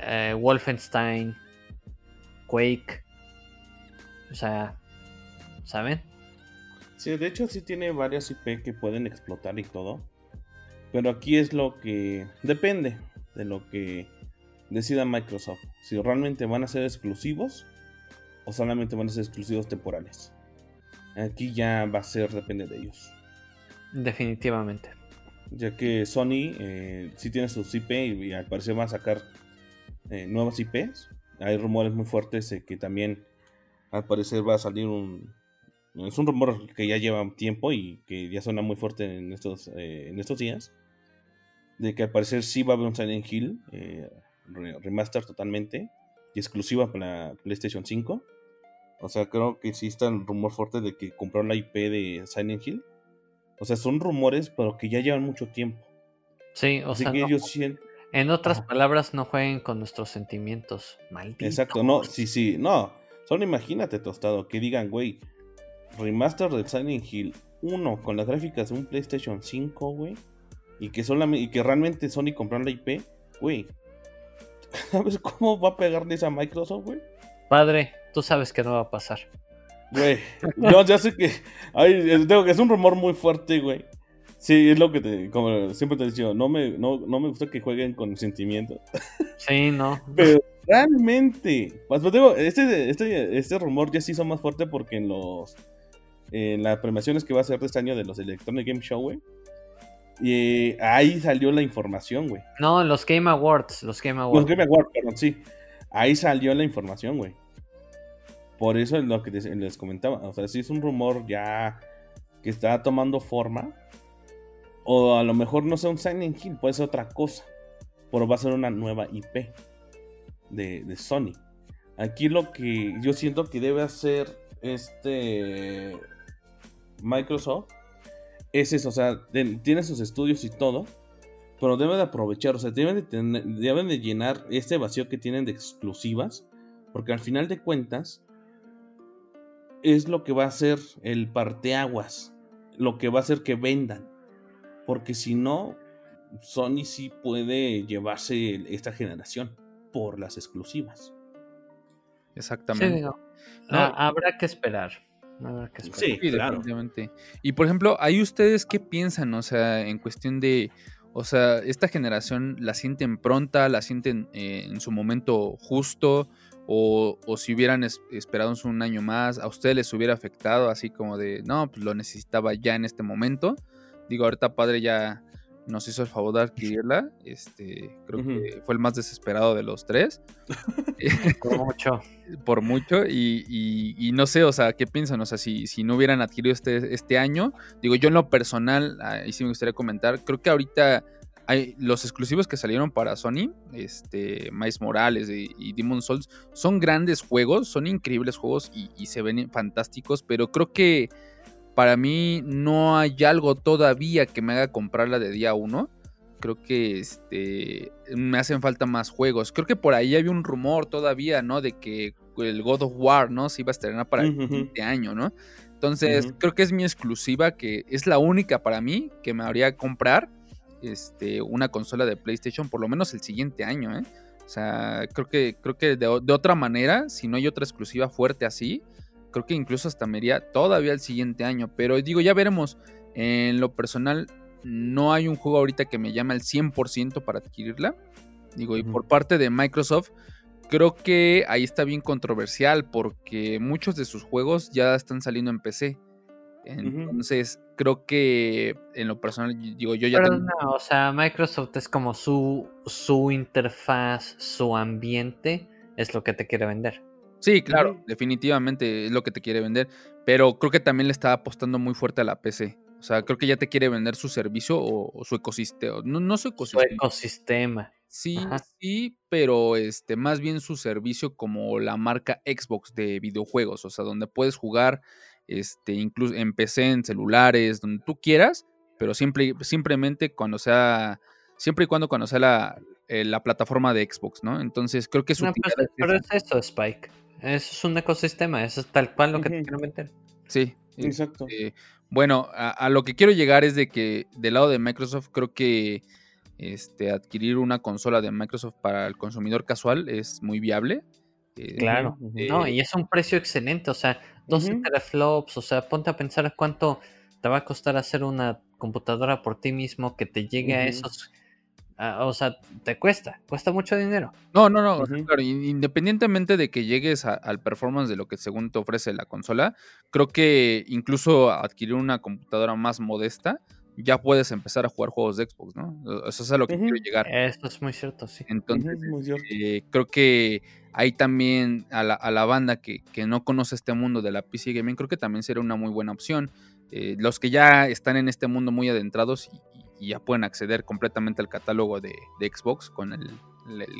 eh, Wolfenstein, Quake. O sea, ¿saben? Sí, de hecho sí tiene varias IP que pueden explotar y todo. Pero aquí es lo que depende de lo que decida Microsoft. Si realmente van a ser exclusivos o solamente van a ser exclusivos temporales. Aquí ya va a ser, depende de ellos. Definitivamente. Ya que Sony eh, sí tiene sus IP y, al parecer va a sacar eh, nuevas IPs. Hay rumores muy fuertes de que también al parecer va a salir un, es un rumor que ya lleva tiempo y que ya suena muy fuerte en estos, eh, en estos días. De que al parecer sí va a haber un Silent Hill remaster totalmente y exclusiva para PlayStation 5. O sea, creo que sí está el rumor fuerte de que compraron la IP de Silent Hill. O sea, son rumores, pero que ya llevan mucho tiempo. Sí, o sea, en otras palabras, no jueguen con nuestros sentimientos. Malditos. Exacto, no, sí, sí, no. Solo imagínate, tostado, que digan, güey, remaster de Silent Hill 1 con las gráficas de un PlayStation 5, güey. Y que solamente, y que realmente Sony compró la IP, güey. ¿Sabes cómo va a pegarles a Microsoft, güey? Padre, tú sabes que no va a pasar. Güey, no, ya sé que. Ay, tengo que es un rumor muy fuerte, güey. Sí, es lo que te, como siempre te he dicho, no me, no, no me gusta que jueguen con sentimientos. Sí, no. Pero realmente, pues, pues digo, este, este, este rumor ya se hizo más fuerte porque en los en las premiaciones que va a ser de este año de los Electronic Game Show, güey. Y ahí salió la información, güey. No, los Game Awards, los Game Awards. Los Game Awards, perdón, sí. Ahí salió la información, güey. Por eso es lo que les comentaba. O sea, si es un rumor ya que está tomando forma. O a lo mejor no sea un Silent Hill, puede ser otra cosa. Pero va a ser una nueva IP de, Sony. Aquí lo que yo siento que debe hacer este Microsoft es eso, o sea, tiene sus estudios y todo, pero deben de aprovechar, o sea, deben de, deben de llenar este vacío que tienen de exclusivas, porque al final de cuentas es lo que va a hacer el parteaguas, lo que va a hacer que vendan, porque si no, Sony sí puede llevarse esta generación por las exclusivas. Exactamente. habrá que esperar. Sí, claro. Y por ejemplo, ¿ahí ustedes qué piensan? O sea, en cuestión de. O sea, esta generación la sienten pronta, la sienten eh, en su momento justo, o, o si hubieran esperado un año más, a ustedes les hubiera afectado, así como de, no, pues lo necesitaba ya en este momento. Digo, ahorita padre ya nos hizo el favor de adquirirla. Este, creo que fue el más desesperado de los tres. Por mucho. Por mucho. Y, no sé, o sea, ¿qué piensan? O sea, si, si no hubieran adquirido este, este año, digo, yo en lo personal, ahí sí me gustaría comentar, creo que ahorita hay los exclusivos que salieron para Sony, este, Mais Morales y, y Demon Souls, son grandes juegos, son increíbles juegos y, y se ven fantásticos, pero creo que para mí no hay algo todavía que me haga comprarla de día 1. Creo que este, me hacen falta más juegos. Creo que por ahí había un rumor todavía, ¿no? De que el God of War, ¿no? Se iba a estrenar para el siguiente año, ¿no? Entonces, creo que es mi exclusiva, que es la única para mí que me habría comprar este, una consola de PlayStation por lo menos el siguiente año, ¿eh? O sea, creo que, creo que de, de otra manera, si no hay otra exclusiva fuerte así, creo que incluso hasta me iría todavía el siguiente año. Pero digo, ya veremos. En lo personal, no hay un juego ahorita que me llame al 100% para adquirirla. Digo, y por parte de Microsoft, creo que ahí está bien controversial porque muchos de sus juegos ya están saliendo en PC. Entonces, creo que en lo personal, digo, yo ya... Pero no, o sea, Microsoft es como su, su interfaz, su ambiente, es lo que te quiere vender. Sí, claro, definitivamente es lo que te quiere vender, pero creo que también le está apostando muy fuerte a la PC. O sea, creo que ya te quiere vender su servicio o, su ecosistema. No, no su ecosistema. Su ecosistema. Sí, sí, pero este, más bien su servicio como la marca Xbox de videojuegos. O sea, donde puedes jugar este, incluso en PC, en celulares, donde tú quieras, pero siempre, simplemente cuando sea. Siempre y cuando cuando sea la, eh, la plataforma de Xbox, ¿no? Entonces creo que es no, pues, pero es eso, Spike. Eso es un ecosistema, eso es tal cual lo que te quiero meter. Sí, exacto. Este, bueno, a, lo que quiero llegar es de que del lado de Microsoft creo que este, adquirir una consola de Microsoft para el consumidor casual es muy viable. Eh, claro, no, y es un precio excelente, o sea, 12 teraflops, o sea, ponte a pensar cuánto te va a costar hacer una computadora por ti mismo que te llegue a esos o sea, te cuesta, cuesta mucho dinero. No, no, no, claro, independientemente de que llegues al performance de lo que según te ofrece la consola, creo que incluso adquirir una computadora más modesta, ya puedes empezar a jugar juegos de Xbox, ¿no? Eso es a lo que quiero llegar. Esto es muy cierto, sí. Entonces, eh, creo que hay también a la, banda que, no conoce este mundo de la PC Gaming, creo que también sería una muy buena opción. Eh, los que ya están en este mundo muy adentrados y, y ya pueden acceder completamente al catálogo de, Xbox con el,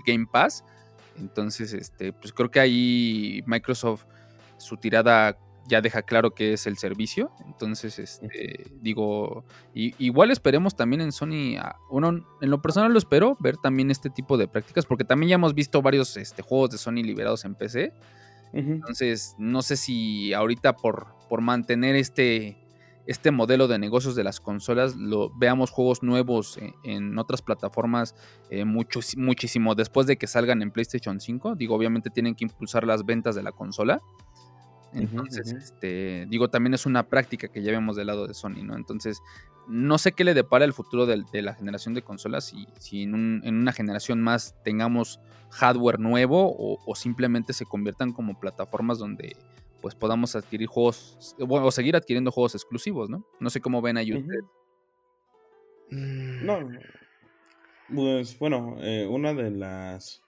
Game Pass. Entonces, este, pues creo que ahí Microsoft su tirada ya deja claro que es el servicio. Entonces, este, digo, igual esperemos también en Sony, uno, en lo personal lo espero, ver también este tipo de prácticas, porque también ya hemos visto varios este, juegos de Sony liberados en PC. Entonces, no sé si ahorita por, por mantener este, este modelo de negocios de las consolas, lo, veamos juegos nuevos en, otras plataformas eh, muchísimo después de que salgan en PlayStation 5. Digo, obviamente tienen que impulsar las ventas de la consola. Entonces, este, digo, también es una práctica que ya vemos del lado de Sony, ¿no? Entonces, no sé qué le depara el futuro de, la generación de consolas, si, si en, una generación más tengamos hardware nuevo o, simplemente se conviertan como plataformas donde pues podamos adquirir juegos, o seguir adquiriendo juegos exclusivos, ¿no? No sé cómo ven a YouTube. Mm. No, pues bueno, eh, una de las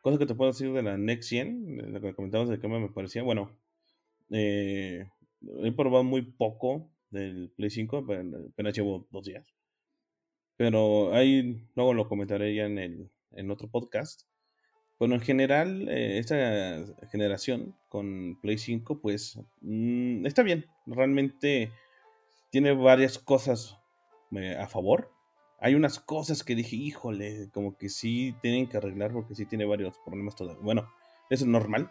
cosas que te puedo decir de la Next Gen, lo que comentabas de cama me parecía, bueno, eh, he probado muy poco del Play 5, apenas llevo dos días. Pero ahí luego lo comentaré ya en, el, en otro podcast. Bueno, en general, eh, esta generación con Play 5, pues mm, está bien. Realmente tiene varias cosas eh, a favor. Hay unas cosas que dije, híjole, como que sí tienen que arreglar porque sí tiene varios problemas todavía. Bueno, eso es normal.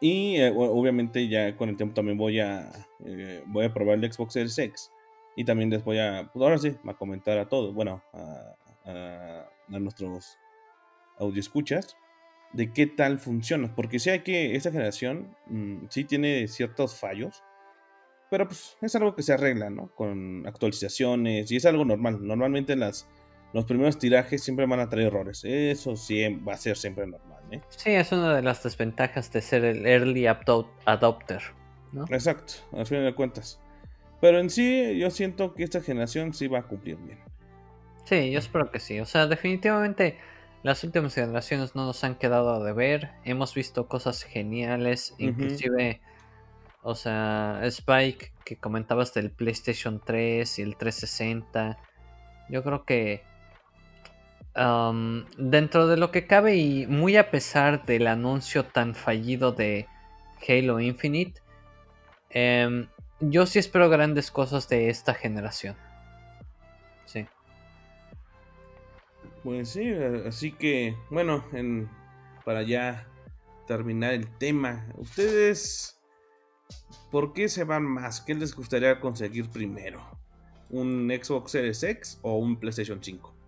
Y eh, obviamente ya con el tiempo también voy a eh, voy a probar el Xbox Series X. Y también les voy a, pues ahora sí, a comentar a todos, bueno, a, a, nuestros audio escuchas, de qué tal funciona. Porque sé que esta generación mm, sí tiene ciertos fallos. Pero pues es algo que se arregla, ¿no? Con actualizaciones y es algo normal. Normalmente las, los primeros tirajes siempre van a traer errores. Eso sí va a ser siempre normal. ¿Eh? Sí, es una de las desventajas de ser el early adopter. ¿no? Exacto, al fin de cuentas. Pero en sí, yo siento que esta generación sí va a cumplir bien. Sí, yo espero que sí. O sea, definitivamente las últimas generaciones no nos han quedado de ver. Hemos visto cosas geniales, inclusive, o sea, Spike que comentabas del PlayStation 3 y el 360. Yo creo que dentro de lo que cabe y muy a pesar del anuncio tan fallido de Halo Infinite, em, yo sí espero grandes cosas de esta generación. Sí. Pues sí, así que, bueno, para ya terminar el tema, ustedes, ¿por qué se van más? ¿Qué les gustaría conseguir primero? ¿Un Xbox Series X o un PlayStation 5?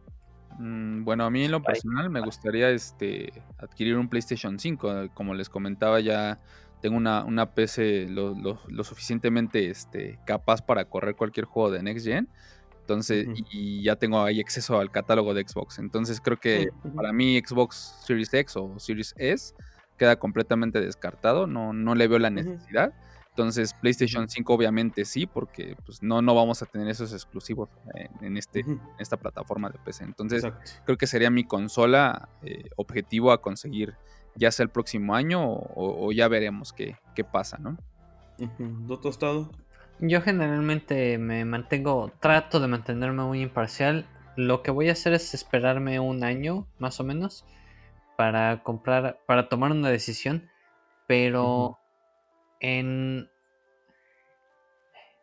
Mm, bueno, a mí en lo personal me gustaría este, adquirir un PlayStation 5. Como les comentaba, ya tengo una, una PC lo, lo, suficientemente este, capaz para correr cualquier juego de Next Gen. Entonces, y ya tengo ahí acceso al catálogo de Xbox. Entonces creo que para mí Xbox Series X o Series S queda completamente descartado. No, no le veo la necesidad. Entonces, PlayStation 5 obviamente sí, porque pues, no, no vamos a tener esos exclusivos en, este, esta plataforma de PC. Entonces, creo que sería mi consola eh, objetivo a conseguir ya sea el próximo año o, ya veremos qué, qué pasa, ¿no? ¿Do tostado? Yo generalmente me mantengo, trato de mantenerme muy imparcial. Lo que voy a hacer es esperarme un año, más o menos, para comprar, para tomar una decisión. Pero en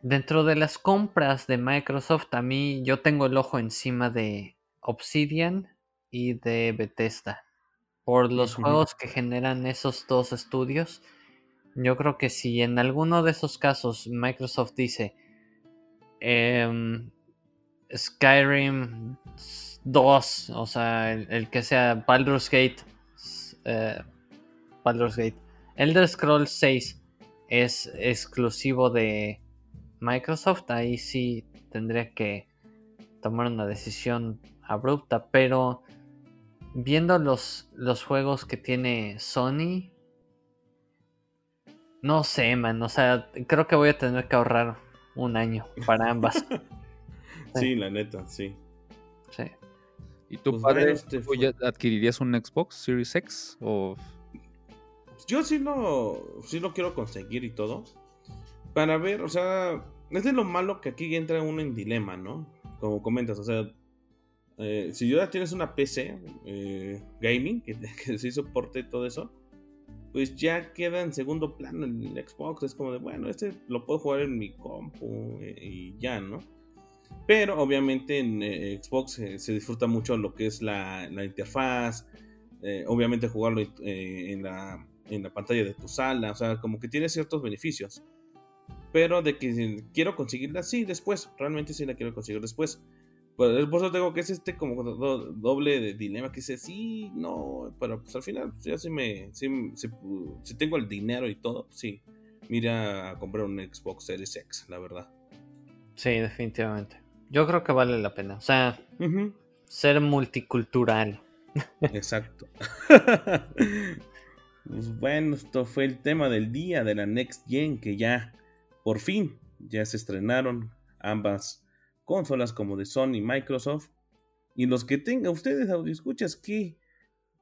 dentro de las compras de Microsoft a mí yo tengo el ojo encima de Obsidian y de Bethesda. Por los juegos que generan esos dos estudios yo creo que si en alguno de esos casos Microsoft dice em, Skyrim 2 o sea el, que sea Baldur's Gate eh, Baldur's Gate Elder Scrolls 6 es exclusivo de Microsoft, ahí sí tendría que tomar una decisión abrupta, pero viendo los, los juegos que tiene Sony, no sé, man, o sea, creo que voy a tener que ahorrar un año para ambas. sí, la neta, sí. Sí. ¿Y tú, pues padre, este adquirirías un Xbox Series X o yo sí lo, sí lo quiero conseguir y todo. Para ver, o sea, es de lo malo que aquí entra uno en dilema, ¿no? Como comentas, o sea, eh, si ya tienes una PC eh, gaming que, que sí soporte todo eso, pues ya queda en segundo plano el Xbox. Es como de, bueno, este lo puedo jugar en mi compu eh, y ya, ¿no? Pero obviamente en Xbox se disfruta mucho lo que es la, la interfaz. obviamente jugarlo en la en la pantalla de tu sala, o sea, como que tiene ciertos beneficios. Pero de que quiero conseguirla, sí, después, realmente sí la quiero conseguir después. Pues, por eso tengo que es este como doble de dilema que dice, sí, no, pero pues al final, pues, ya si me, si, si, tengo el dinero y todo, pues, sí, mira a comprar un Xbox Series X, la verdad. Sí, definitivamente. Yo creo que vale la pena. O sea, ser multicultural. Exacto. pues bueno, esto fue el tema del día de la Next Gen que ya, por fin, ya se estrenaron ambas consolas como de Sony y Microsoft. Y los que tengan ustedes escuchas, ¿qué,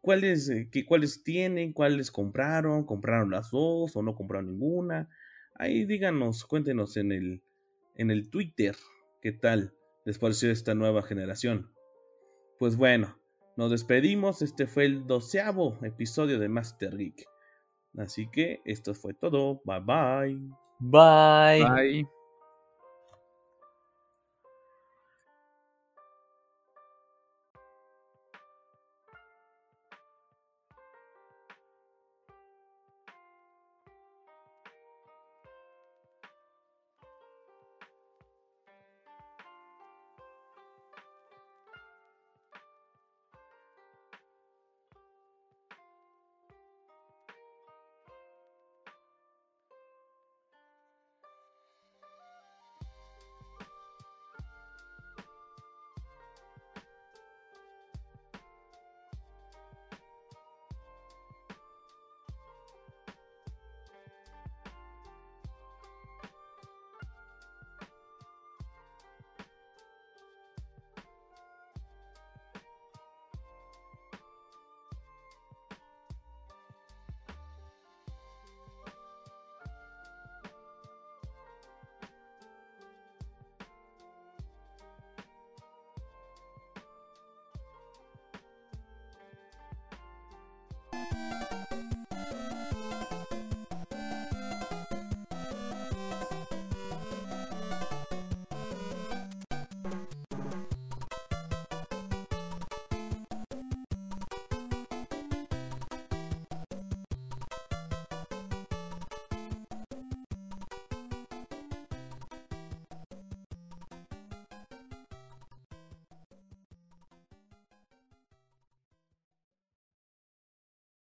cuáles, eh, qué, cuáles tienen, cuáles compraron, compraron las dos o no compraron ninguna. Ahí díganos, cuéntenos en el, en el Twitter qué tal les pareció esta nueva generación. Pues bueno, nos despedimos. Este fue el doceavo episodio de Master Geek. Así que esto fue todo. Bye bye. Bye. Bye.